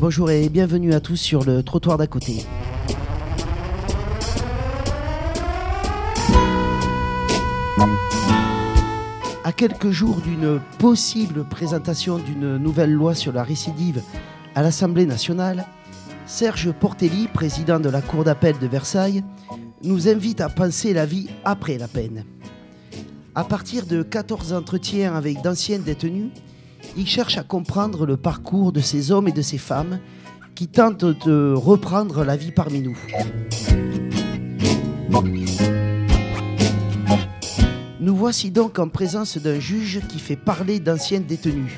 Bonjour et bienvenue à tous sur le trottoir d'à côté. À quelques jours d'une possible présentation d'une nouvelle loi sur la récidive à l'Assemblée nationale, Serge Portelli, président de la Cour d'appel de Versailles, nous invite à penser la vie après la peine. À partir de 14 entretiens avec d'anciens détenus, il cherche à comprendre le parcours de ces hommes et de ces femmes qui tentent de reprendre la vie parmi nous. Nous voici donc en présence d'un juge qui fait parler d'anciens détenus.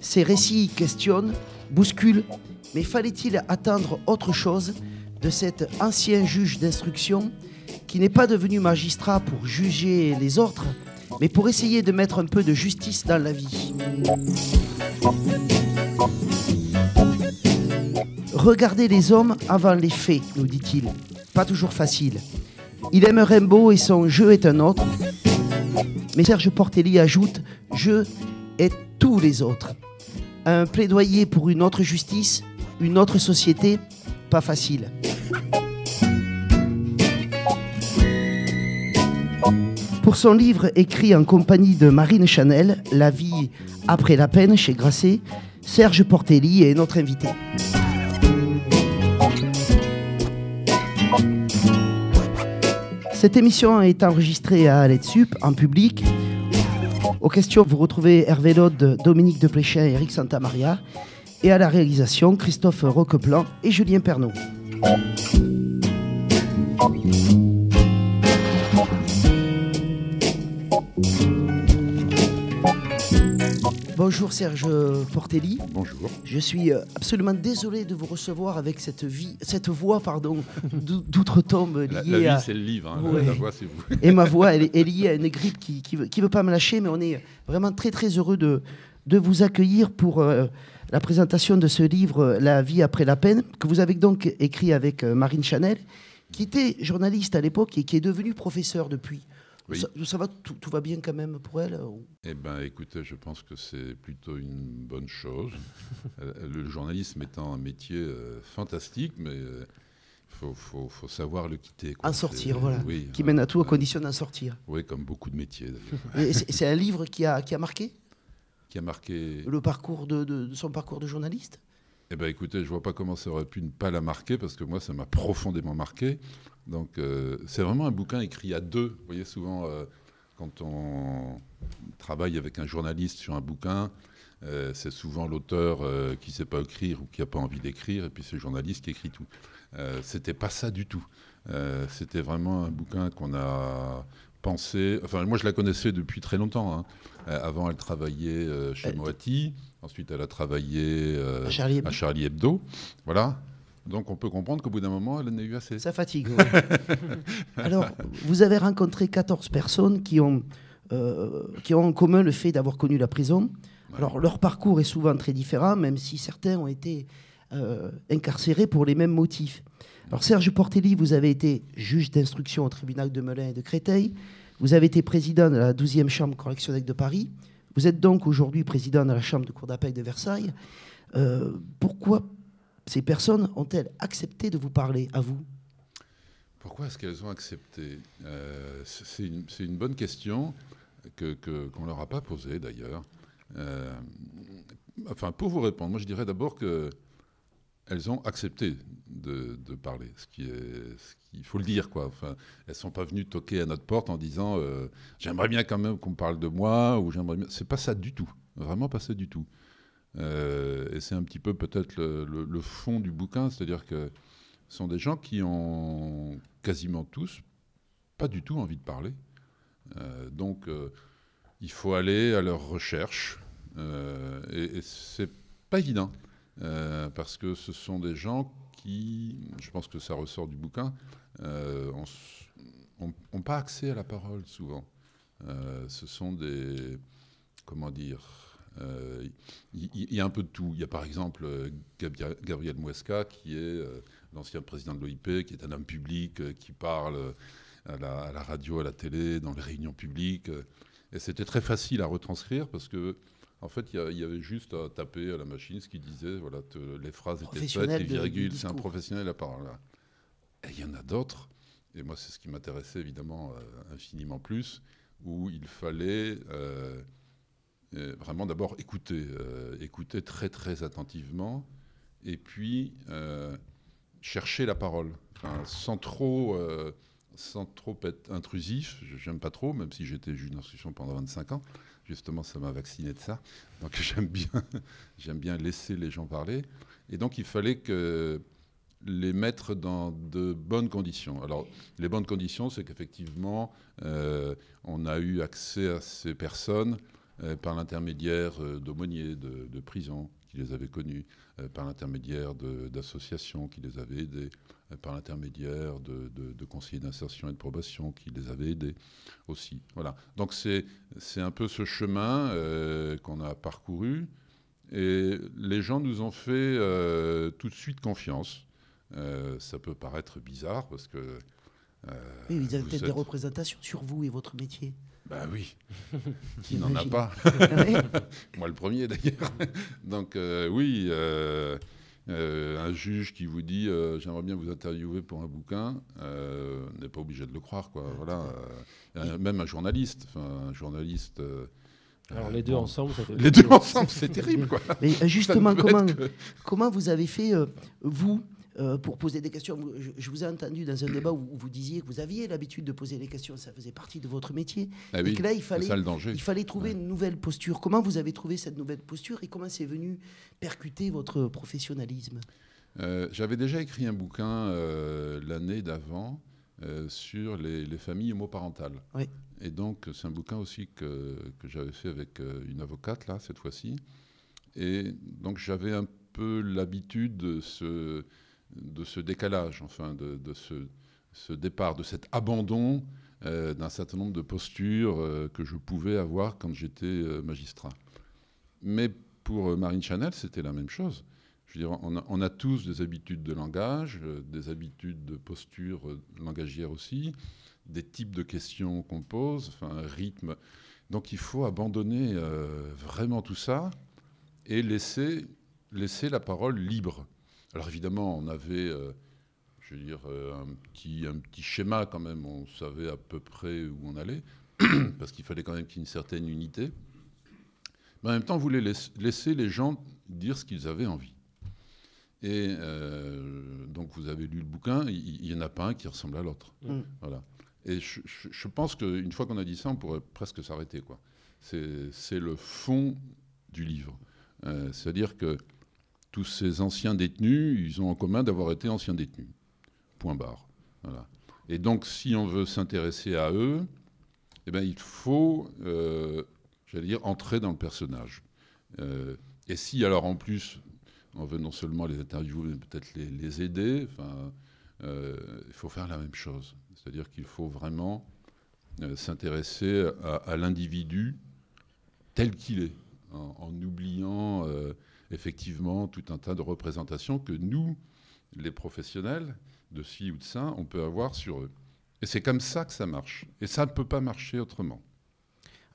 Ces récits questionnent, bousculent, mais fallait-il attendre autre chose de cet ancien juge d'instruction qui n'est pas devenu magistrat pour juger les autres, mais pour essayer de mettre un peu de justice dans la vie Regardez les hommes avant les faits, nous dit-il. Pas toujours facile. Il aime Rimbaud et son jeu est un autre. Mais Serge Portelli ajoute Je et tous les autres. Un plaidoyer pour une autre justice, une autre société, pas facile. Pour son livre écrit en compagnie de Marine Chanel, La vie après la peine chez Grasset, Serge Portelli est notre invité. Cette émission est enregistrée à Sup en public. Aux questions, vous retrouvez Hervé Lode, Dominique Depléchin et Eric Santamaria. Et à la réalisation, Christophe Roqueplan et Julien Pernaud. Bonjour Serge Portelli. Bonjour. Je suis euh, absolument désolé de vous recevoir avec cette, vie, cette voix pardon, d'outre-tombe liée la, vie, c'est le livre, hein. la voix, c'est vous. Et ma voix, elle est, liée à une grippe qui ne veut, veut, pas me lâcher, mais on est vraiment très très heureux de, de vous accueillir pour euh, la présentation de ce livre La vie après la peine, que vous avez donc écrit avec euh, Marine Chanel, qui était journaliste à l'époque et qui est devenue professeur depuis. Ça, va, tout, va bien quand même pour elle Eh bien, écoutez, je pense que c'est plutôt une bonne chose. Euh, le journalisme étant un métier euh, fantastique, mais il euh, faut, faut, faut, savoir le quitter. En sortir, voilà. qui mène à tout, à condition d'en sortir. Oui, comme beaucoup de métiers d'ailleurs. c'est un livre qui a, qui a marqué? Qui a marqué. Le parcours de, de, son parcours de journaliste? Eh bien, écoutez, je vois pas comment ça aurait pu ne pas la marquer, parce que moi, ça m'a profondément marqué. Donc euh, c'est vraiment un bouquin écrit à deux. Vous voyez souvent euh, quand on travaille avec un journaliste sur un bouquin, euh, c'est souvent l'auteur qui ne sait pas écrire ou qui n'a pas envie d'écrire, et puis c'est le journaliste qui écrit tout. C'était pas ça du tout. C'était vraiment un bouquin qu'on a pensé. Enfin, moi je la connaissais depuis très longtemps. Hein. avant, elle travaillait chez Moati. Ensuite, elle a travaillé à Charlie Hebdo. Voilà. Donc on peut comprendre qu'au bout d'un moment, elle en a eu assez. Ça fatigue. Alors, vous avez rencontré 14 personnes qui ont, euh, qui ont en commun le fait d'avoir connu la prison. Alors leur parcours est souvent très différent, même si certains ont été euh, incarcérés pour les mêmes motifs. Alors Serge Portelli, vous avez été juge d'instruction au tribunal de Melun et de Créteil. Vous avez été président de la 12e chambre correctionnelle de Paris. Vous êtes donc aujourd'hui président de la chambre de cour d'appel de Versailles. Euh, pourquoi ces personnes ont-elles accepté de vous parler à vous? Pourquoi est-ce qu'elles ont accepté? Euh, C'est une, bonne question que, qu'on ne leur a pas posée d'ailleurs. Euh, enfin, pour vous répondre, moi je dirais d'abord que elles ont accepté de, parler, ce qui est, il faut le dire quoi. Enfin, elles sont pas venues toquer à notre porte en disant euh, j'aimerais bien quand même qu'on parle de moi ou j'aimerais bien. C'est pas ça du tout, vraiment pas ça du tout. Euh, et c'est un petit peu peut-être le, fond du bouquin, c'est-à-dire que ce sont des gens qui ont quasiment tous pas du tout envie de parler. Euh, donc il faut aller à leur recherche. et, et c'est pas évident, parce que ce sont des gens qui, je pense que ça ressort du bouquin, n'ont pas accès à la parole souvent. ce sont des, comment dire, euh, il y, a un peu de tout. Il y a par exemple euh, Gabriel Muesca, qui est euh, l'ancien président de l'OIP, qui est un homme public, qui parle à la, radio, à la télé, dans les réunions publiques. Et c'était très facile à retranscrire parce que En fait, il y, avait juste à taper à la machine ce qui disait, voilà, les phrases étaient faites, les virgules, c'est un professionnel à parole. Et il y en a d'autres, et moi c'est ce qui m'intéressait évidemment euh, infiniment plus, où il fallait euh, euh, vraiment d'abord écouter, écouter très très attentivement, et puis chercher la parole, sans trop sans trop être intrusif, j'aime pas trop, même si j'étais juge d'instruction pendant 25 ans. Justement, ça m'a vacciné de ça. Donc j'aime bien, j'aime bien laisser les gens parler. Et donc il fallait que les mettre dans de bonnes conditions. Alors, les bonnes conditions, c'est qu'effectivement, euh, on a eu accès à ces personnes euh, par l'intermédiaire euh, d'aumôniers de, de prisons qui les avaient connus, par l'intermédiaire d'associations qui les avaient aidés, par l'intermédiaire de, de, conseillers d'insertion et de probation qui les avaient aidés aussi. Voilà. Donc c'est un peu ce chemin euh, qu'on a parcouru et les gens nous ont fait euh, tout de suite confiance. Euh, ça peut paraître bizarre parce que... oui, vous avez peut-être des représentations sur vous et votre métier. Ben oui, qui n'en a pas. Moi le premier d'ailleurs. Donc oui, euh, un juge qui vous dit euh, j'aimerais bien vous interviewer pour un bouquin euh, n'est pas obligé de le croire quoi voilà. même un journaliste un journaliste alors les deux ensemble ça les deux ensemble c'est terrible quoi. Mais justement comment comment vous avez fait vous euh, pour poser des questions. Je, vous ai entendu dans un débat où, vous disiez que vous aviez l'habitude de poser des questions, ça faisait partie de votre métier. Ah et que là, il fallait, il fallait trouver une nouvelle posture. Comment vous avez trouvé cette nouvelle posture et comment c'est venu percuter votre professionnalisme? Euh, J'avais déjà écrit un bouquin euh, l'année d'avant sur les, familles homoparentales. Oui. Et donc, c'est un bouquin aussi que, que j'avais fait avec une avocate, là, cette fois-ci. Et donc, j'avais un peu l'habitude de ce de ce décalage, enfin, de, ce, départ, de cet abandon euh, d'un certain nombre de postures euh, que je pouvais avoir quand j'étais euh, magistrat. Mais pour Marine Chanel, c'était la même chose. Je veux dire, on a, tous des habitudes de langage, des habitudes de posture langagière aussi, des types de questions qu'on pose, enfin, un rythme. Donc il faut abandonner vraiment tout ça et laisser, laisser la parole libre. Alors évidemment, on avait, euh, je veux dire, euh, un, petit, un petit schéma quand même, on savait à peu près où on allait, parce qu'il fallait quand même qu'il y ait une certaine unité. Mais en même temps, on voulait laisser les gens dire ce qu'ils avaient envie. Et euh, donc, vous avez lu le bouquin, il n'y en a pas un qui ressemble à l'autre. Mm. Voilà. Et je, pense qu'une fois qu'on a dit ça, on pourrait presque s'arrêter. C'est le fond du livre. C'est-à-dire que tous ces anciens détenus, ils ont en commun d'avoir été anciens détenus. Point barre. Et donc, si on veut s'intéresser à eux, eh ben, il faut, euh, j'allais dire, entrer dans le personnage. Euh, et si, alors, en plus, on veut non seulement les interviewer, mais peut-être les, aider, euh, il faut faire la même chose. C'est-à-dire qu'il faut vraiment s'intéresser à, l'individu tel qu'il est, en oubliant effectivement tout un tas de représentations que nous, les professionnels de ci ou de ça, on peut avoir sur eux. Et c'est comme ça que ça marche. Et ça ne peut pas marcher autrement.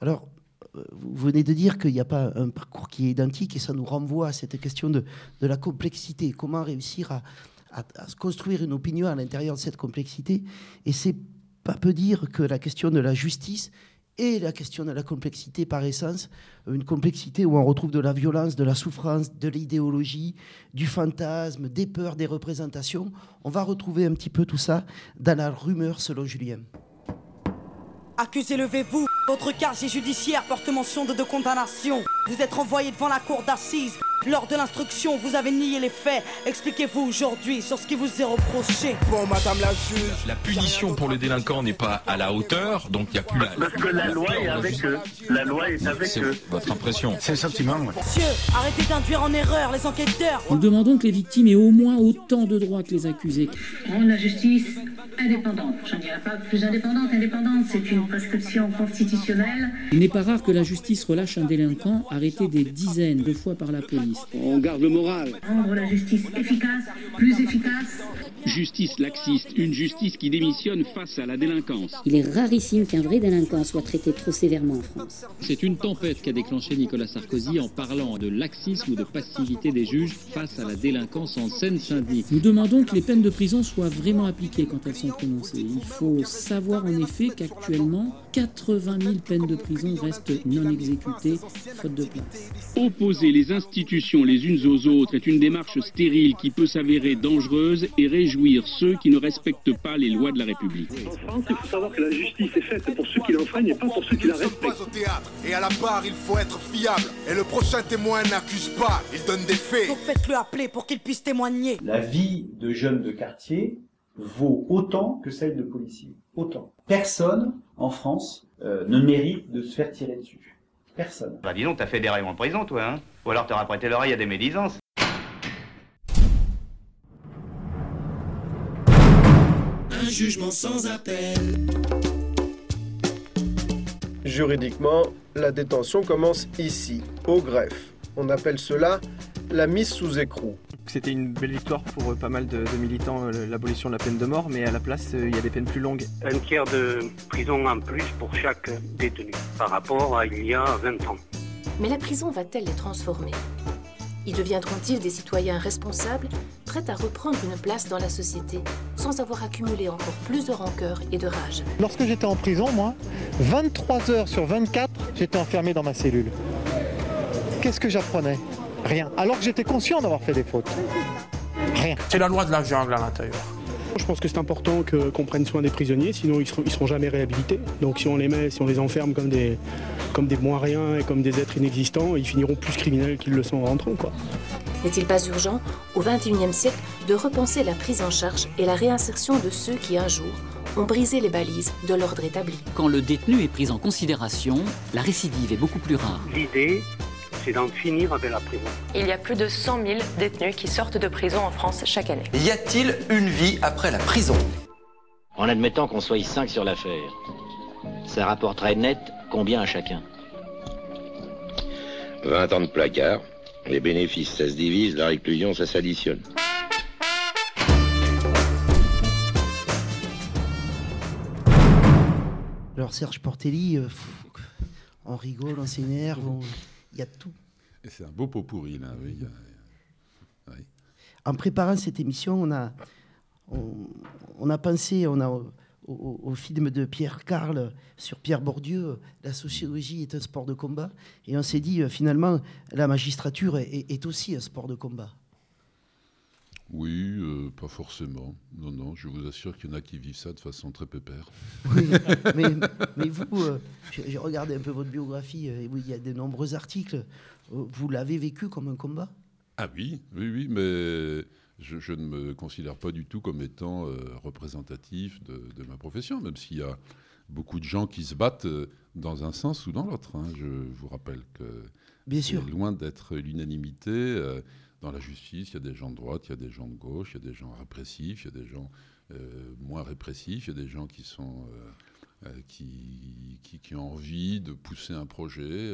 Alors, euh, vous venez de dire qu'il n'y a pas un parcours qui est identique et ça nous renvoie à cette question de, de la complexité. Comment réussir à, à, se construire une opinion à l'intérieur de cette complexité? Et c'est pas peu dire que la question de la justice et la question de la complexité par essence, une complexité où on retrouve de la violence, de la souffrance, de l'idéologie, du fantasme, des peurs, des représentations. On va retrouver un petit peu tout ça dans la rumeur selon Julien. Accusé, levez-vous. Votre casier judiciaire porte mention de deux condamnations. Vous êtes renvoyé devant la cour d'assises. Lors de l'instruction, vous avez nié les faits. Expliquez-vous aujourd'hui sur ce qui vous est reproché. Bon, madame la juge. La punition pour le délinquant n'est pas à la hauteur, donc il n'y a plus la. Parce que la loi est avec eux. La loi est avec eux. Votre impression. C'est le sentiment, Monsieur, arrêtez d'induire en erreur les enquêteurs. Nous demandons que les victimes aient au moins autant de droits que les accusés. Rendre la justice indépendante. Je ne dirais pas plus indépendante. Indépendante, c'est une prescription constitutionnelle. Il n'est pas rare que la justice relâche un délinquant arrêté des dizaines de fois par la police. On garde le moral. Rendre la justice efficace, plus efficace. justice laxiste, une justice qui démissionne face à la délinquance. Il est rarissime qu'un vrai délinquant soit traité trop sévèrement en France. C'est une tempête qu'a déclenché Nicolas Sarkozy en parlant de laxisme ou de passivité des juges face à la délinquance en Seine-Saint-Denis. Nous demandons que les peines de prison soient vraiment appliquées quand elles sont prononcées. Il faut savoir en effet qu'actuellement, 80 000 peines de prison restent non exécutées, faute de place. Opposer les institutions les unes aux autres est une démarche stérile qui peut s'avérer dangereuse et réjouir ceux qui ne respectent pas les lois de la République. En France, il faut savoir que la justice est faite pour ceux qui l'enfreignent et pas pour ceux qui la respectent. au théâtre et à la barre, il faut être fiable. Et le prochain témoin n'accuse pas, il donne des faits. Donc faites-le appeler pour qu'il puisse témoigner. La vie de jeunes de quartier vaut autant que celle de policiers. Autant. Personne en France euh, ne mérite de se faire tirer dessus. Personne. Bah dis donc, t'as fait des rêves en prison, toi, hein Ou alors t'auras prêté l'oreille à des médisances. Un jugement sans appel. Juridiquement, la détention commence ici, au greffe. On appelle cela la mise sous écrou. C'était une belle victoire pour euh, pas mal de, de militants, euh, l'abolition de la peine de mort, mais à la place, euh, il y a des peines plus longues. Un tiers de prison en plus pour chaque détenu par rapport à il y a 20 ans. Mais la prison va-t-elle les transformer? Y deviendront-ils des citoyens responsables, prêts à reprendre une place dans la société, sans avoir accumulé encore plus de rancœur et de rage? Lorsque j'étais en prison, moi, 23 heures sur 24, j'étais enfermé dans ma cellule. Qu'est-ce que j'apprenais? Rien. Alors que j'étais conscient d'avoir fait des fautes. Rien. C'est la loi de la jungle à l'intérieur. Je pense que c'est important que, qu'on prenne soin des prisonniers, sinon ils seront, ils seront jamais réhabilités. Donc si on les met, si on les enferme comme des, comme des moins rien et comme des êtres inexistants, ils finiront plus criminels qu'ils le sont en rentrant. Quoi. N'est-il pas urgent, au XXIe siècle, de repenser la prise en charge et la réinsertion de ceux qui, un jour, ont brisé les balises de l'ordre établi? Quand le détenu est pris en considération, la récidive est beaucoup plus rare. L'idée, c'est d'en finir avec la prison. Il y a plus de 100 000 détenus qui sortent de prison en France chaque année. Y a-t-il une vie après la prison? En admettant qu'on soit 5 sur l'affaire, ça rapporterait net combien à chacun? 20 ans de placard. Les bénéfices, ça se divise, la réclusion, ça s'additionne. Alors Serge Portelli, euh, pff, on rigole, on s'énerve, on- il y a tout. Et c'est un beau pot pourri, là. oui, a- oui. En préparant cette émission, on a, on, on a pensé on a, au, au- au film de Pierre Carl sur Pierre Bourdieu, la sociologie est un sport de combat. Et on s'est dit, euh, finalement, la magistrature est, est aussi un sport de combat. Oui, euh, pas forcément. Non, non, je vous assure qu'il y en a qui vivent ça de façon très pépère. Oui, mais, mais vous, euh, j'ai regardé un peu votre biographie, euh, et oui, il y a de nombreux articles. Euh, Vous l'avez vécu comme un combat? Ah oui, oui, oui, mais je, je ne me considère pas du tout comme étant euh, représentatif de, de ma profession, même s'il y a beaucoup de gens qui se battent dans un sens ou dans l'autre. hein. Je vous rappelle que Bien sûr. loin d'être l'unanimité. Dans la justice, il y a des gens de droite, il y a des gens de gauche, il y a des gens répressifs, il y a des gens euh, moins répressifs, il y a des gens qui euh, euh, ont envie de pousser un projet.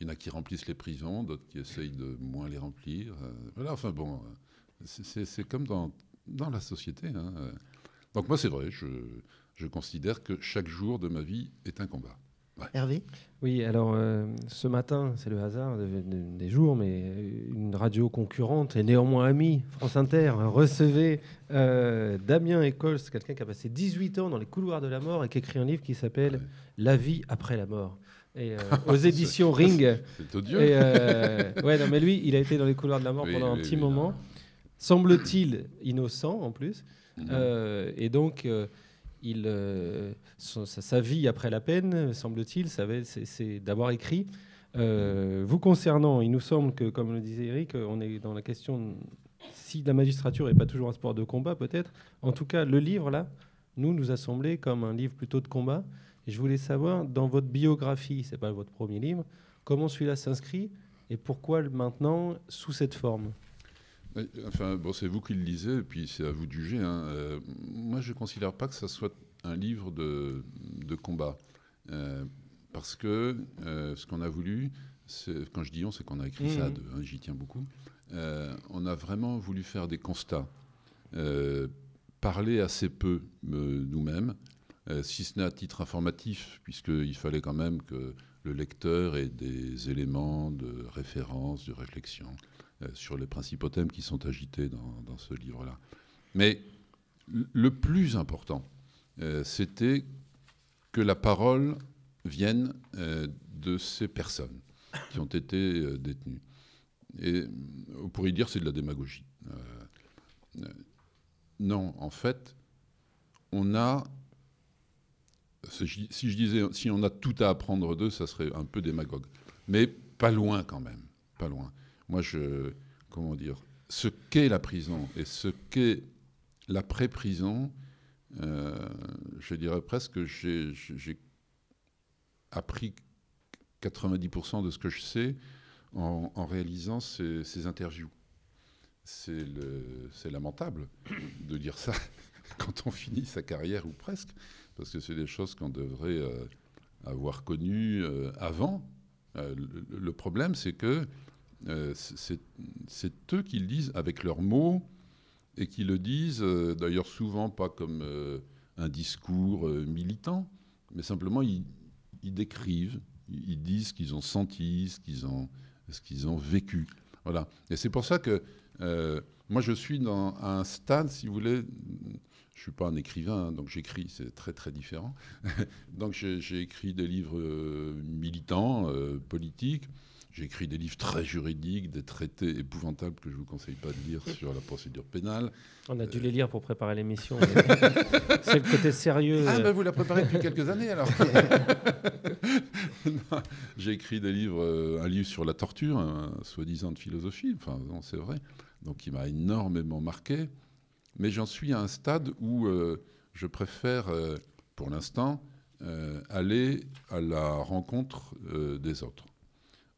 il y en a qui remplissent les prisons, d'autres qui essayent de moins les remplir. voilà, enfin bon, c'est- comme dans, la société. hein. Donc moi, c'est vrai, je considère que chaque jour de ma vie est un combat. Ouais. Hervé Oui, alors euh, ce matin, c'est le hasard de- de- des jours, mais une radio concurrente et néanmoins amie, France Inter, recevait euh, Damien Eccles, quelqu'un qui a passé 18 ans dans les couloirs de la mort et qui écrit un livre qui s'appelle La vie après la mort. Et, euh, aux éditions Ring. c'est odieux. Et, euh, ouais, non, mais lui, il a été dans les couloirs de la mort Oui, pendant un petit oui, moment. Semble-t-il innocent en plus. Mhm. Euh, et donc, euh, euh, sa, vie après la peine, semble-t-il, c'est d'avoir écrit. Euh, vous concernant, il nous semble que, comme le disait Eric, on est dans la question si la magistrature n'est pas toujours un sport de combat, peut-être. En tout cas, le livre, là, nous, nous a semblé comme un livre plutôt de combat. Je voulais savoir, dans votre biographie, c'est pas votre premier livre, comment celui-là s'inscrit et pourquoi maintenant sous cette forme? Enfin, bon, c'est vous qui le lisez, et puis c'est à vous de juger. hein. Euh, moi, je ne considère pas que ça soit un livre de, de combat. Euh, parce que euh, ce qu'on a voulu, quand je dis on, c'est qu'on a écrit ça à deux, hein, j'y tiens beaucoup. Euh, on a vraiment voulu faire des constats. Euh, parlé assez peu nous-mêmes, si ce n'est à titre informatif, puisqu'il fallait quand même que le lecteur ait des éléments de référence, de réflexion sur les principaux thèmes qui sont agités dans, ce livre-là. Mais le plus important, c'était que la parole vienne de ces personnes qui ont été détenues. Et on pourrait dire c'est de la démagogie. non, en fait, on a si je disais, si on a tout à apprendre d'eux, ça serait un peu démagogue. Mais pas loin quand même, pas loin. Moi, je, comment dire, ce qu'est la prison et ce qu'est l'après-prison, euh, je dirais presque que j'ai appris 90% de ce que je sais en, réalisant ces, interviews. C'est lamentable de dire ça quand on finit sa carrière ou presque parce que c'est des choses qu'on devrait euh, avoir connues euh, avant. Le, problème, c'est que c'est eux qui le disent avec leurs mots et qui le disent d'ailleurs souvent pas comme un discours militant, mais simplement ils, décrivent, ils disent ce qu'ils ont senti, ce qu'ils ont, qu'ils ont vécu. Voilà. Et c'est pour ça que moi je suis dans un stade, si vous voulez, je ne suis pas un écrivain, hein, donc j'écris, c'est très très différent. donc j'ai écrit des livres euh, militants, euh, politiques. J'ai écrit des livres très juridiques, des traités épouvantables que je ne vous conseille pas de lire sur la procédure pénale. On a dû les lire pour préparer l'émission. c'est le côté sérieux. Ah, ben vous la préparez depuis quelques années alors. J'ai écrit des livres, euh, un livre sur la torture, soi-disant de philosophie, enfin non, c'est vrai, donc qui m'a énormément marqué mais j'en suis à un stade où euh, je préfère, euh, pour l'instant, euh, aller à la rencontre des autres,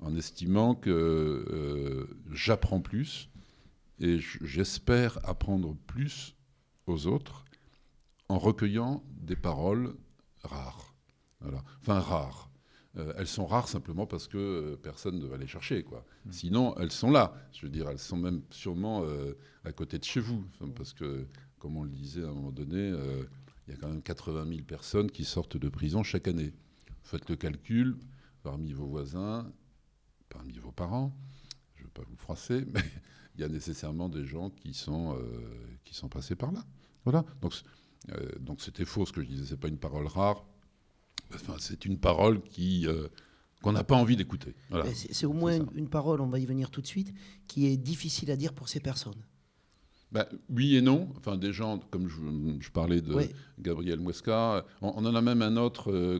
en estimant que j'apprends plus et j'espère apprendre plus aux autres en recueillant des paroles rares. Voilà. Enfin, rares. elles sont rares simplement parce que personne ne va les chercher. Quoi. Mmh. Sinon, elles sont là. Je veux dire, elles sont même sûrement à côté de chez vous. parce que, comme on le disait à un moment donné, euh, il y a quand même 80 000 personnes qui sortent de prison chaque année. Faites le calcul, parmi vos voisins, parmi vos parents, je ne veux pas vous froisser, mais il y a nécessairement des gens qui sont, euh, qui sont passés par là. Voilà. Donc, euh, donc c'était faux ce que je disais, c'est pas une parole rare. Enfin, c'est une parole qui qu'on n'a pas envie d'écouter. Voilà. C'est au moins une parole, on va y venir tout de suite, qui est difficile à dire pour ces personnes. Bah, oui et non. Enfin, des gens, comme je, parlais de Gabriel Muesca, on, en a même un autre, euh,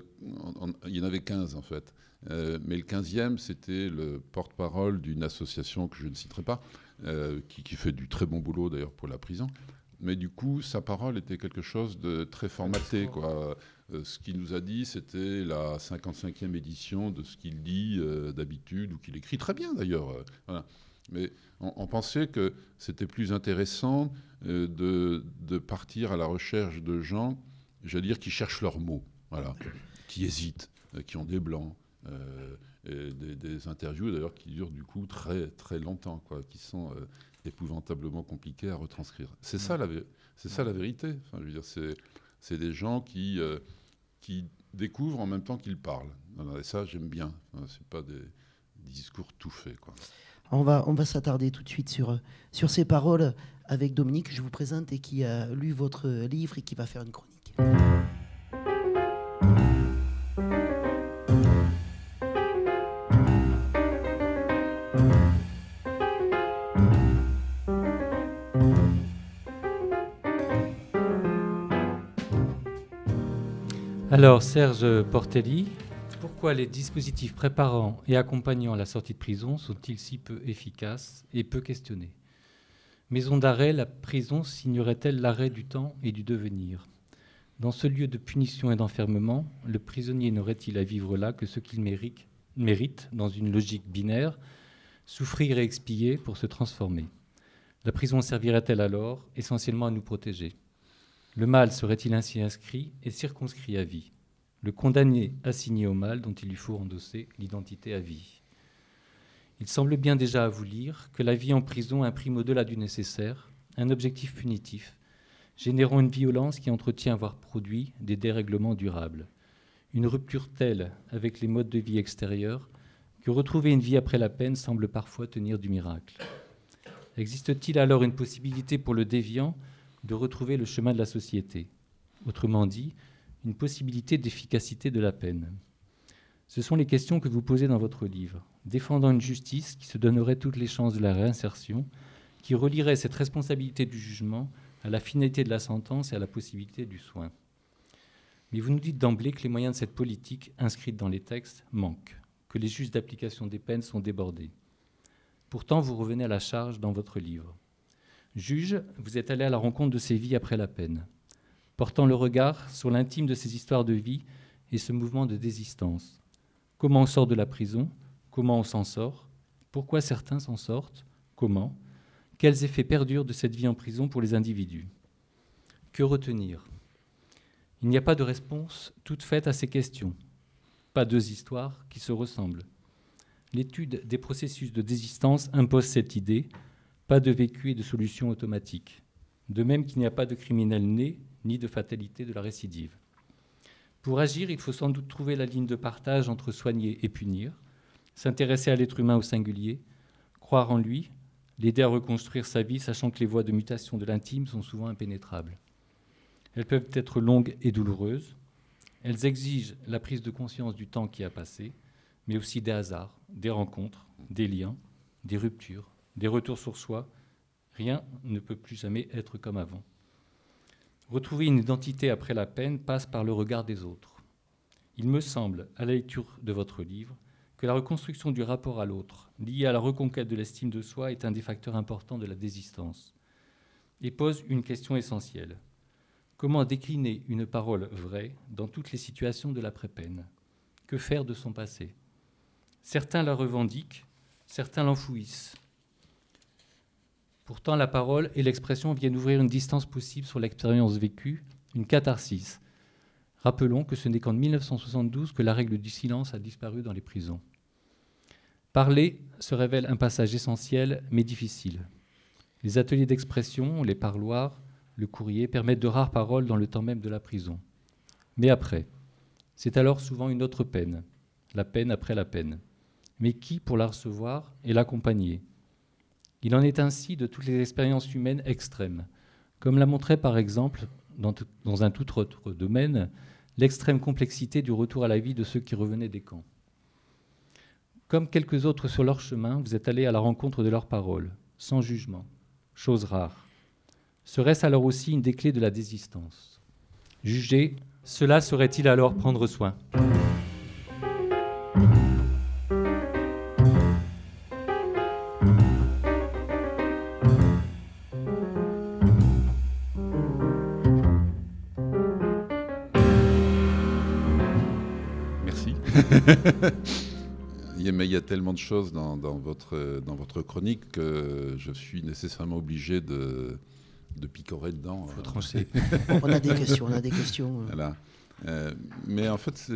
il y en avait 15 en fait. Euh, mais le 15e, c'était le porte-parole d'une association que je ne citerai pas, euh, qui, qui, fait du très bon boulot d'ailleurs pour la prison. Mais du coup, sa parole était quelque chose de très formaté. Quoi. ce qu'il nous a dit, c'était la 55e édition de ce qu'il dit d'habitude, ou qu'il écrit très bien d'ailleurs. Voilà. Mais on, pensait que c'était plus intéressant euh, de, partir à la recherche de gens, j'allais dire, qui cherchent leurs mots, voilà, qui hésitent, euh, qui ont des blancs. Euh, et des, interviews d'ailleurs qui durent du coup très très longtemps, quoi, qui sont épouvantablement compliqués à retranscrire. C'est ça la, c'est ça la vérité. Enfin, je veux dire, c'est, c'est des gens qui qui découvrent en même temps qu'ils parlent. et ça, j'aime bien. Enfin, c'est pas des, des discours tout faits, quoi. On va, on va s'attarder tout de suite sur, sur ces paroles avec Dominique, que je vous présente et qui a lu votre livre et qui va faire une chronique. Alors, Serge Portelli, pourquoi les dispositifs préparant et accompagnant la sortie de prison sont-ils si peu efficaces et peu questionnés? Maison d'arrêt, la prison signerait-elle l'arrêt du temps et du devenir? Dans ce lieu de punition et d'enfermement, le prisonnier n'aurait-il à vivre là que ce qu'il mérite, mérite, dans une logique binaire, souffrir et expier pour se transformer? La prison servirait-elle alors essentiellement à nous protéger? Le mal serait-il ainsi inscrit et circonscrit à vie? Le condamné assigné au mal dont il lui faut endosser l'identité à vie. Il semble bien déjà à vous lire que la vie en prison imprime au-delà du nécessaire un objectif punitif, générant une violence qui entretient, voire produit, des dérèglements durables. Une rupture telle avec les modes de vie extérieurs que retrouver une vie après la peine semble parfois tenir du miracle. Existe-t-il alors une possibilité pour le déviant de retrouver le chemin de la société Autrement dit, une possibilité d'efficacité de la peine Ce sont les questions que vous posez dans votre livre, défendant une justice qui se donnerait toutes les chances de la réinsertion, qui relierait cette responsabilité du jugement à la finalité de la sentence et à la possibilité du soin. Mais vous nous dites d'emblée que les moyens de cette politique inscrite dans les textes manquent, que les juges d'application des peines sont débordés. Pourtant, vous revenez à la charge dans votre livre. Juge, vous êtes allé à la rencontre de ces vies après la peine, portant le regard sur l'intime de ces histoires de vie et ce mouvement de désistance. Comment on sort de la prison? Comment on s'en sort? Pourquoi certains s'en sortent? Comment? Quels effets perdurent de cette vie en prison pour les individus? Que retenir? Il n'y a pas de réponse toute faite à ces questions, pas deux histoires qui se ressemblent. L'étude des processus de désistance impose cette idée, pas de vécu et de solution automatique, de même qu'il n'y a pas de criminel né ni de fatalité de la récidive. Pour agir, il faut sans doute trouver la ligne de partage entre soigner et punir, s'intéresser à l'être humain au singulier, croire en lui, l'aider à reconstruire sa vie, sachant que les voies de mutation de l'intime sont souvent impénétrables. Elles peuvent être longues et douloureuses, elles exigent la prise de conscience du temps qui a passé, mais aussi des hasards, des rencontres, des liens, des ruptures, des retours sur soi. Rien ne peut plus jamais être comme avant. Retrouver une identité après la peine passe par le regard des autres. Il me semble, à la lecture de votre livre, que la reconstruction du rapport à l'autre, liée à la reconquête de l'estime de soi, est un des facteurs importants de la désistance, et pose une question essentielle. Comment décliner une parole vraie dans toutes les situations de l'après-peine? Que faire de son passé? Certains la revendiquent, certains l'enfouissent. Pourtant, la parole et l'expression viennent ouvrir une distance possible sur l'expérience vécue, une catharsis. Rappelons que ce n'est qu'en 1972 que la règle du silence a disparu dans les prisons. Parler se révèle un passage essentiel mais difficile. Les ateliers d'expression, les parloirs, le courrier permettent de rares paroles dans le temps même de la prison. Mais après, c'est alors souvent une autre peine, la peine après la peine mais qui pour la recevoir et l'accompagner Il en est ainsi de toutes les expériences humaines extrêmes, comme l'a montré par exemple, dans, un tout autre domaine, l'extrême complexité du retour à la vie de ceux qui revenaient des camps. Comme quelques autres sur leur chemin, vous êtes allés à la rencontre de leurs paroles, sans jugement, chose rare. Serait-ce alors aussi une des clés de la désistance? Juger, cela serait-il alors prendre soin? Mais il y a tellement de choses dans, votre, dans votre chronique que je suis nécessairement obligé de, de picorer dedans. Faut trancher. on a des questions, on a des questions. Voilà. Euh, mais en fait,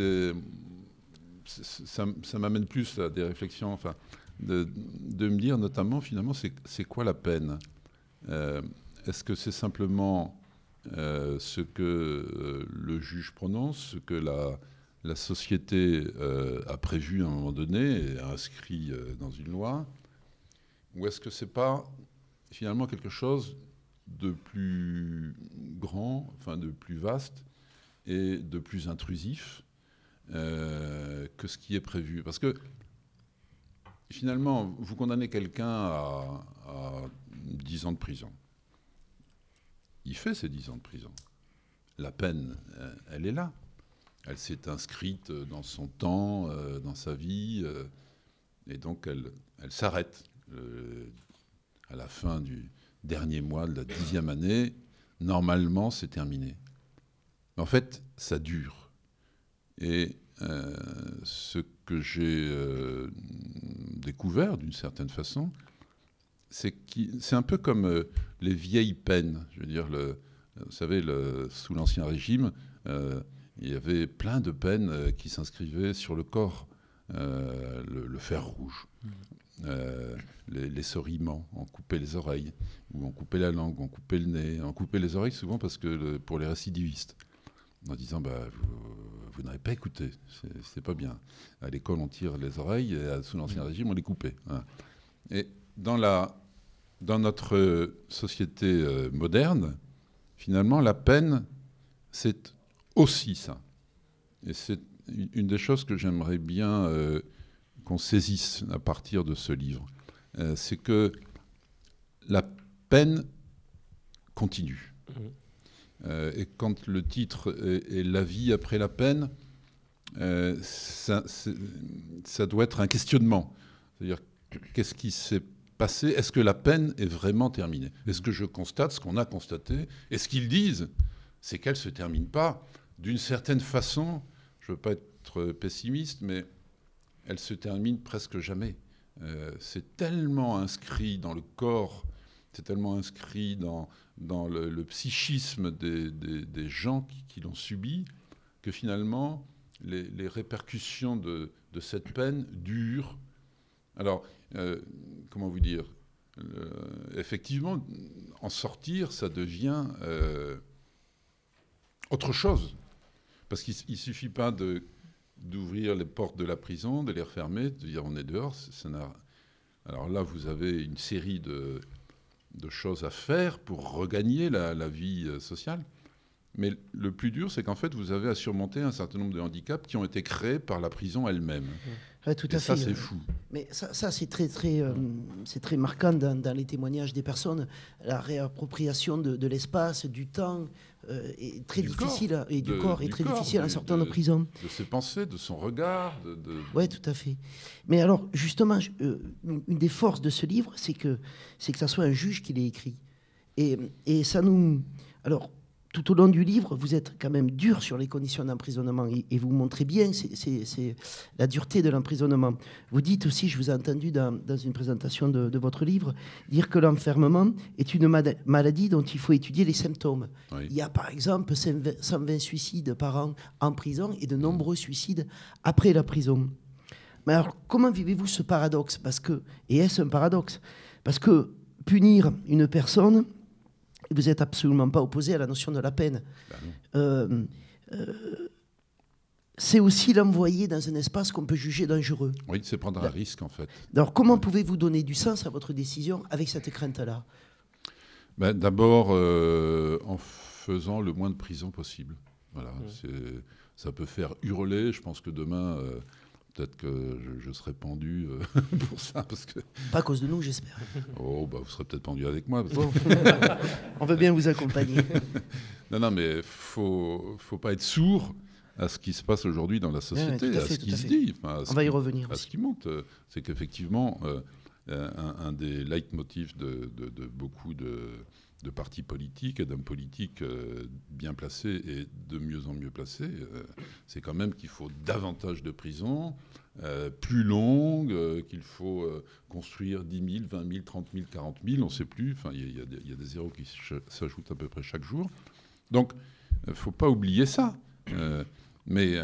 ça, ça m'amène plus à des réflexions, enfin, de, de me dire notamment, finalement, c'est quoi la peine? Euh, Est-ce que c'est simplement euh, ce que le juge prononce, ce que la la société euh, a prévu à un moment donné et a inscrit euh, dans une loi Ou est-ce que ce n'est pas finalement quelque chose de plus grand, enfin de plus vaste et de plus intrusif euh, que ce qui est prévu? Parce que finalement, vous condamnez quelqu'un à, à 10 ans de prison. Il fait ces 10 ans de prison. La peine, elle est là. Elle s'est inscrite dans son temps, euh, dans sa vie, euh, et donc elle, elle s'arrête euh, à la fin du dernier mois de la dixième année. Normalement, c'est terminé. Mais en fait, ça dure. Et ce que j'ai découvert d'une certaine façon, c'est c'est un peu comme les vieilles peines. Je veux dire, vous savez, sous l'Ancien Régime, il y avait plein de peines euh, qui s'inscrivaient sur le corps le, fer rouge. les, les sorillements, on coupait les oreilles, ou on coupait la langue, on coupait le nez, on coupait les oreilles souvent parce que pour les récidivistes, en disant bah, vous, n'avez pas écouté, c'est pas bien. À l'école, on tire les oreilles, et sous l'Ancien Régime, on les coupait. Et dans, la, dans notre société euh, moderne, finalement, la peine, c'est aussi ça. Et c'est une des choses que j'aimerais bien euh, qu'on saisisse à partir de ce livre. Euh, c'est que la peine continue. Mmh. et quand le titre est, La vie après la peine, ça, ça, doit être un questionnement. C'est-à-dire, qu'est-ce qui s'est passé? Est-ce que la peine est vraiment terminée? Est-ce que je constate ce qu'on a constaté? Et ce qu'ils disent, c'est qu'elle ne se termine pas. D'une certaine façon, je ne veux pas être pessimiste, mais elle se termine presque jamais. Euh, c'est tellement inscrit dans le corps, c'est tellement inscrit dans, le, psychisme des, gens qui, l'ont subi, que finalement, les, répercussions de, cette peine durent. Alors, euh, comment vous dire? Effectivement, en sortir, ça devient euh, autre chose. Parce qu'il ne suffit pas d'ouvrir les portes de la prison, de les refermer, de dire on est dehors. Alors là, vous avez une série de, choses à faire pour regagner la, vie euh, sociale. Mais le plus dur, c'est qu'en fait, vous avez à surmonter un certain nombre de handicaps qui ont été créés par la prison elle-même. Tout à ça, fait. c'est fou. Mais ça, ça c'est très, très, euh, c'est très marquant dans, les témoignages des personnes. La réappropriation de, l'espace, du temps, euh, est très difficile et du corps est très difficile en sortant de, prison. De ses pensées, de son regard. De, Oui, tout à fait. Mais alors, justement, euh, une des forces de ce livre, c'est que c'est que ça soit un juge qui l'ait écrit. Et, et ça nous. Alors, tout au long du livre, vous êtes quand même dur sur les conditions d'emprisonnement et, vous montrez bien c'est la dureté de l'emprisonnement. Vous dites aussi, je vous ai entendu dans, une présentation de, votre livre, dire que l'enfermement est une maladie dont il faut étudier les symptômes. Il y a par exemple 120 suicides par an en prison et de nombreux suicides après la prison. Mais alors, comment vivez-vous ce paradoxe? Parce que, et est-ce un paradoxe? Parce que punir une personne, vous n'êtes absolument pas opposé à la notion de la peine. Bah euh, euh, c'est aussi l'envoyer dans un espace qu'on peut juger dangereux. Oui, c'est prendre un risque en fait. Alors comment pouvez-vous donner du sens à votre décision avec cette crainte-là? Ben, D'abord euh, en faisant le moins de prison possible. Voilà, mmh. ça peut faire hurler. Je pense que demain, Peut-être que je, serai pendu euh, pour ça. Parce que... Pas à cause de nous, j'espère. Oh, bah, vous serez peut-être pendu avec moi. On veut bien vous accompagner. non, non, mais il faut, faut pas être sourd à ce qui se passe aujourd'hui dans la société, à, ce qui se dit. On va y revenir. À ce qui monte. C'est qu'effectivement, euh, un, des leitmotifs de, de, de beaucoup de de partis politiques et d'hommes politiques euh, bien placés et de mieux en mieux placés, euh, c'est quand même qu'il faut davantage de prisons, euh, plus longues, qu'il faut construire 10 000, 20 000, 30 000, 40 000, on ne sait plus. Il y, a des zéros qui s'ajoutent à peu près chaque jour. Donc, il ne faut pas oublier ça. mais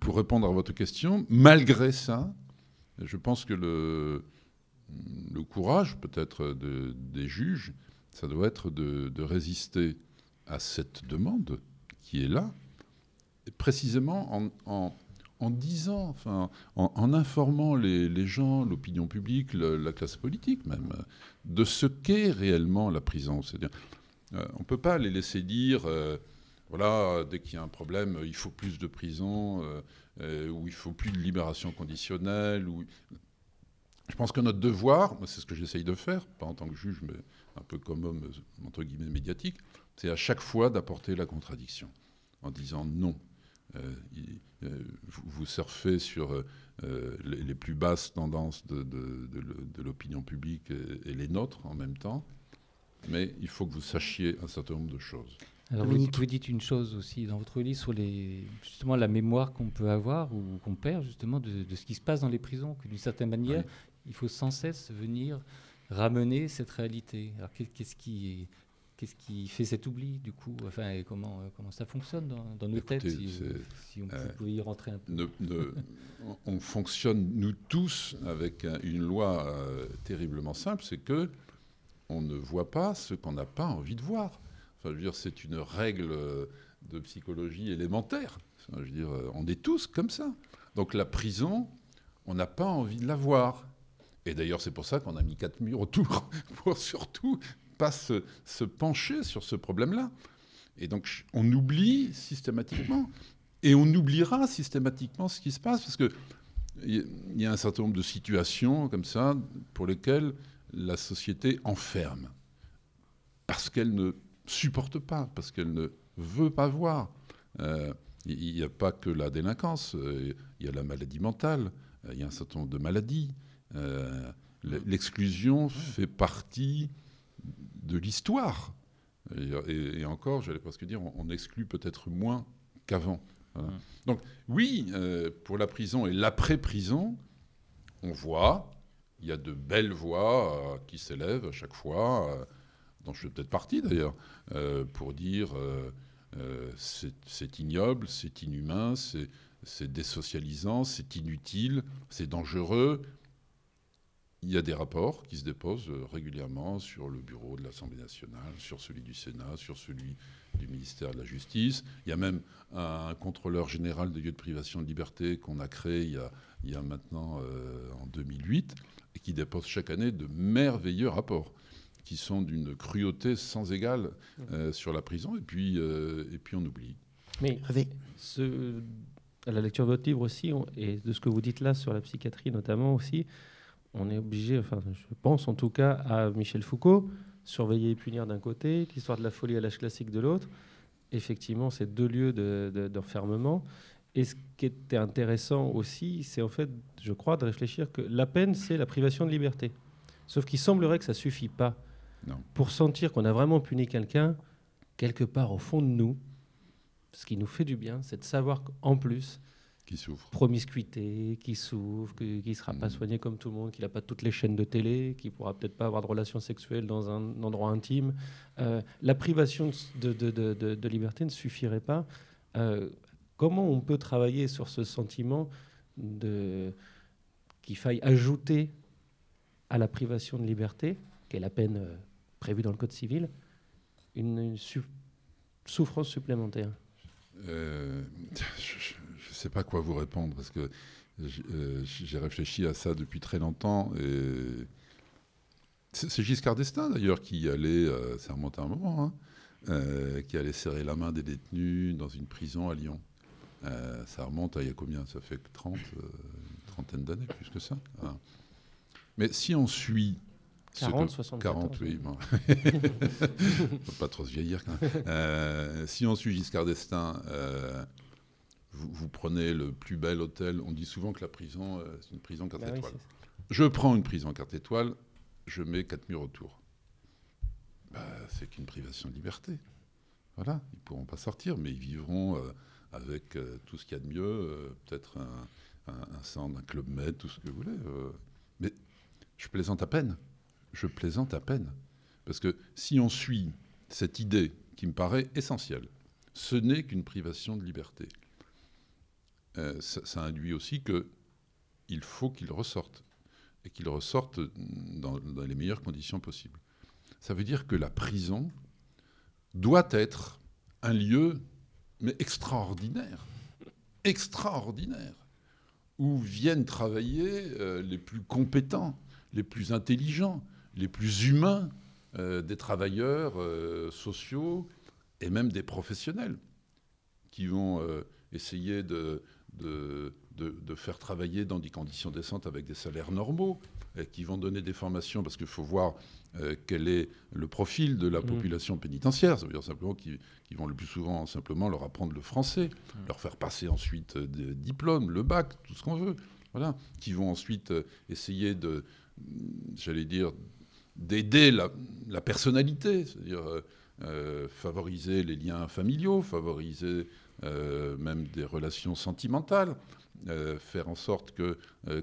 pour répondre à votre question, malgré ça, je pense que le courage peut-être des juges ça doit être de, résister à cette demande qui est là, précisément en, disant, en, informant les, gens, l'opinion publique, la classe politique même, de ce qu'est réellement la prison. C'est-à-dire, euh, on ne peut pas les laisser dire, euh, voilà, dès qu'il y a un problème, il faut plus de prison, euh, ou il faut plus de libération conditionnelle. Je pense que notre devoir, c'est ce que j'essaye de faire, pas en tant que juge, mais un peu comme homme, entre guillemets, médiatique, c'est à chaque fois d'apporter la contradiction, en disant non. Euh, euh, vous, surfez sur euh, les, plus basses tendances de, l'opinion publique et, les nôtres en même temps, mais il faut que vous sachiez un certain nombre de choses. Alors vous, vous, dites une chose aussi dans votre livre sur les, justement la mémoire qu'on peut avoir ou qu'on perd justement de, ce qui se passe dans les prisons, que d'une certaine manière, il faut sans cesse venir ramener cette réalité. Alors qu'est-ce qui, Qu'est-ce qui fait cet oubli, du coup? Enfin, et comment, comment ça fonctionne dans, nos têtes si, si, on pouvait y rentrer un peu? On fonctionne, nous tous, avec une loi terriblement simple, c'est que on ne voit pas ce qu'on n'a pas envie de voir. Enfin, je veux dire, c'est une règle de psychologie élémentaire. je veux dire, on est tous comme ça. Donc la prison, on n'a pas envie de la voir. Et d'ailleurs, c'est pour ça qu'on a mis quatre murs autour, pour surtout pas se, pencher sur ce problème-là. Et donc, on oublie systématiquement. Et on oubliera systématiquement ce qui se passe, parce qu'il y a un certain nombre de situations comme ça pour lesquelles la société enferme. Parce qu'elle ne supporte pas, parce qu'elle ne veut pas voir. Euh, il n'y a pas que la délinquance, euh, il y a la maladie mentale, euh, il y a un certain nombre de maladies. Euh, l'exclusion fait partie de l'histoire. Et, encore, j'allais presque dire, on, exclut peut-être moins qu'avant. Donc oui, pour la prison et l'après-prison, on voit, il y a de belles voix qui s'élèvent à chaque fois, dont je fais peut-être partie d'ailleurs, pour dire euh, c'est ignoble, c'est inhumain, c'est désocialisant, c'est inutile, c'est dangereux. Il y a des rapports qui se déposent régulièrement sur le bureau de l'Assemblée nationale, sur celui du Sénat, sur celui du ministère de la Justice. Il y a même un, contrôleur général des lieux de privation de liberté qu'on a créé il y a, maintenant euh, en 2008 et qui dépose chaque année de merveilleux rapports qui sont d'une cruauté sans égale euh, sur la prison, et puis, euh, et puis on oublie. Mais ce, à la lecture de votre livre aussi, et de ce que vous dites là sur la psychiatrie notamment aussi, on est obligé, enfin je pense en tout cas à Michel Foucault, surveiller et punir d'un côté, l'histoire de la folie à l'âge classique de l'autre. Effectivement, c'est deux lieux d'enfermement. De, et ce qui était intéressant aussi, c'est en fait, je crois, de réfléchir que la peine, c'est la privation de liberté. Sauf qu'il semblerait que ça suffit pas. Pour sentir qu'on a vraiment puni quelqu'un, quelque part au fond de nous, ce qui nous fait du bien, c'est de savoir qu'en plus, qui souffre. Promiscuité, qui souffre, qui ne sera pas mm. soigné comme tout le monde, qu'il n'a pas toutes les chaînes de télé, qui pourra peut-être pas avoir de relations sexuelles dans un endroit intime. Euh, la privation de, de, de, de, liberté ne suffirait pas. Euh, comment on peut travailler sur ce sentiment qu'il faille ajouter à la privation de liberté, qui est la peine euh, prévu dans le Code civil, une, souffrance supplémentaire? Euh, Je ne sais pas quoi vous répondre parce que euh, j'ai réfléchi à ça depuis très longtemps et c'est Giscard d'Estaing d'ailleurs qui allait, euh, ça remonte à un moment, hein, qui allait serrer la main des détenus dans une prison à Lyon. ça remonte à il y a combien? Ça fait 30, une trentaine d'années, plus que ça. Hein. Mais si on suit 40, 60 40, oui. Bon. pas trop se vieillir quand même. Euh, si on suit Giscard d'Estaing, euh, vous, prenez le plus bel hôtel. On dit souvent que la prison, euh, c'est une prison 4 bah étoiles. je prends une prison 4 étoiles, je mets 4 murs autour. Bah, c'est qu'une privation de liberté. Voilà, ils ne pourront pas sortir, mais ils vivront avec tout ce qu'il y a de mieux, peut-être un, un, centre, un club med, tout ce que vous voulez. mais je plaisante à peine je plaisante à peine. Parce que si on suit cette idée qui me paraît essentielle, ce n'est qu'une privation de liberté. Euh, ça, induit aussi qu'il faut qu'il ressorte, et qu'il ressorte dans, les meilleures conditions possibles. Ça veut dire que la prison doit être un lieu, mais extraordinaire, extraordinaire, où viennent travailler euh, les plus compétents, les plus intelligents, les plus humains euh, des travailleurs sociaux et même des professionnels qui vont essayer de, de, faire travailler dans des conditions décentes avec des salaires normaux, et qui vont donner des formations, parce qu'il faut voir quel est le profil de la mmh. population pénitentiaire. Ça veut dire simplement qu'ils vont le plus souvent simplement leur apprendre le français, mmh. leur faire passer ensuite des diplômes, le bac, tout ce qu'on veut. Voilà. Qui vont ensuite essayer de, j'allais dire, d'aider la, personnalité, c'est-à-dire euh, euh, favoriser les liens familiaux, favoriser euh, même des relations sentimentales, faire en sorte que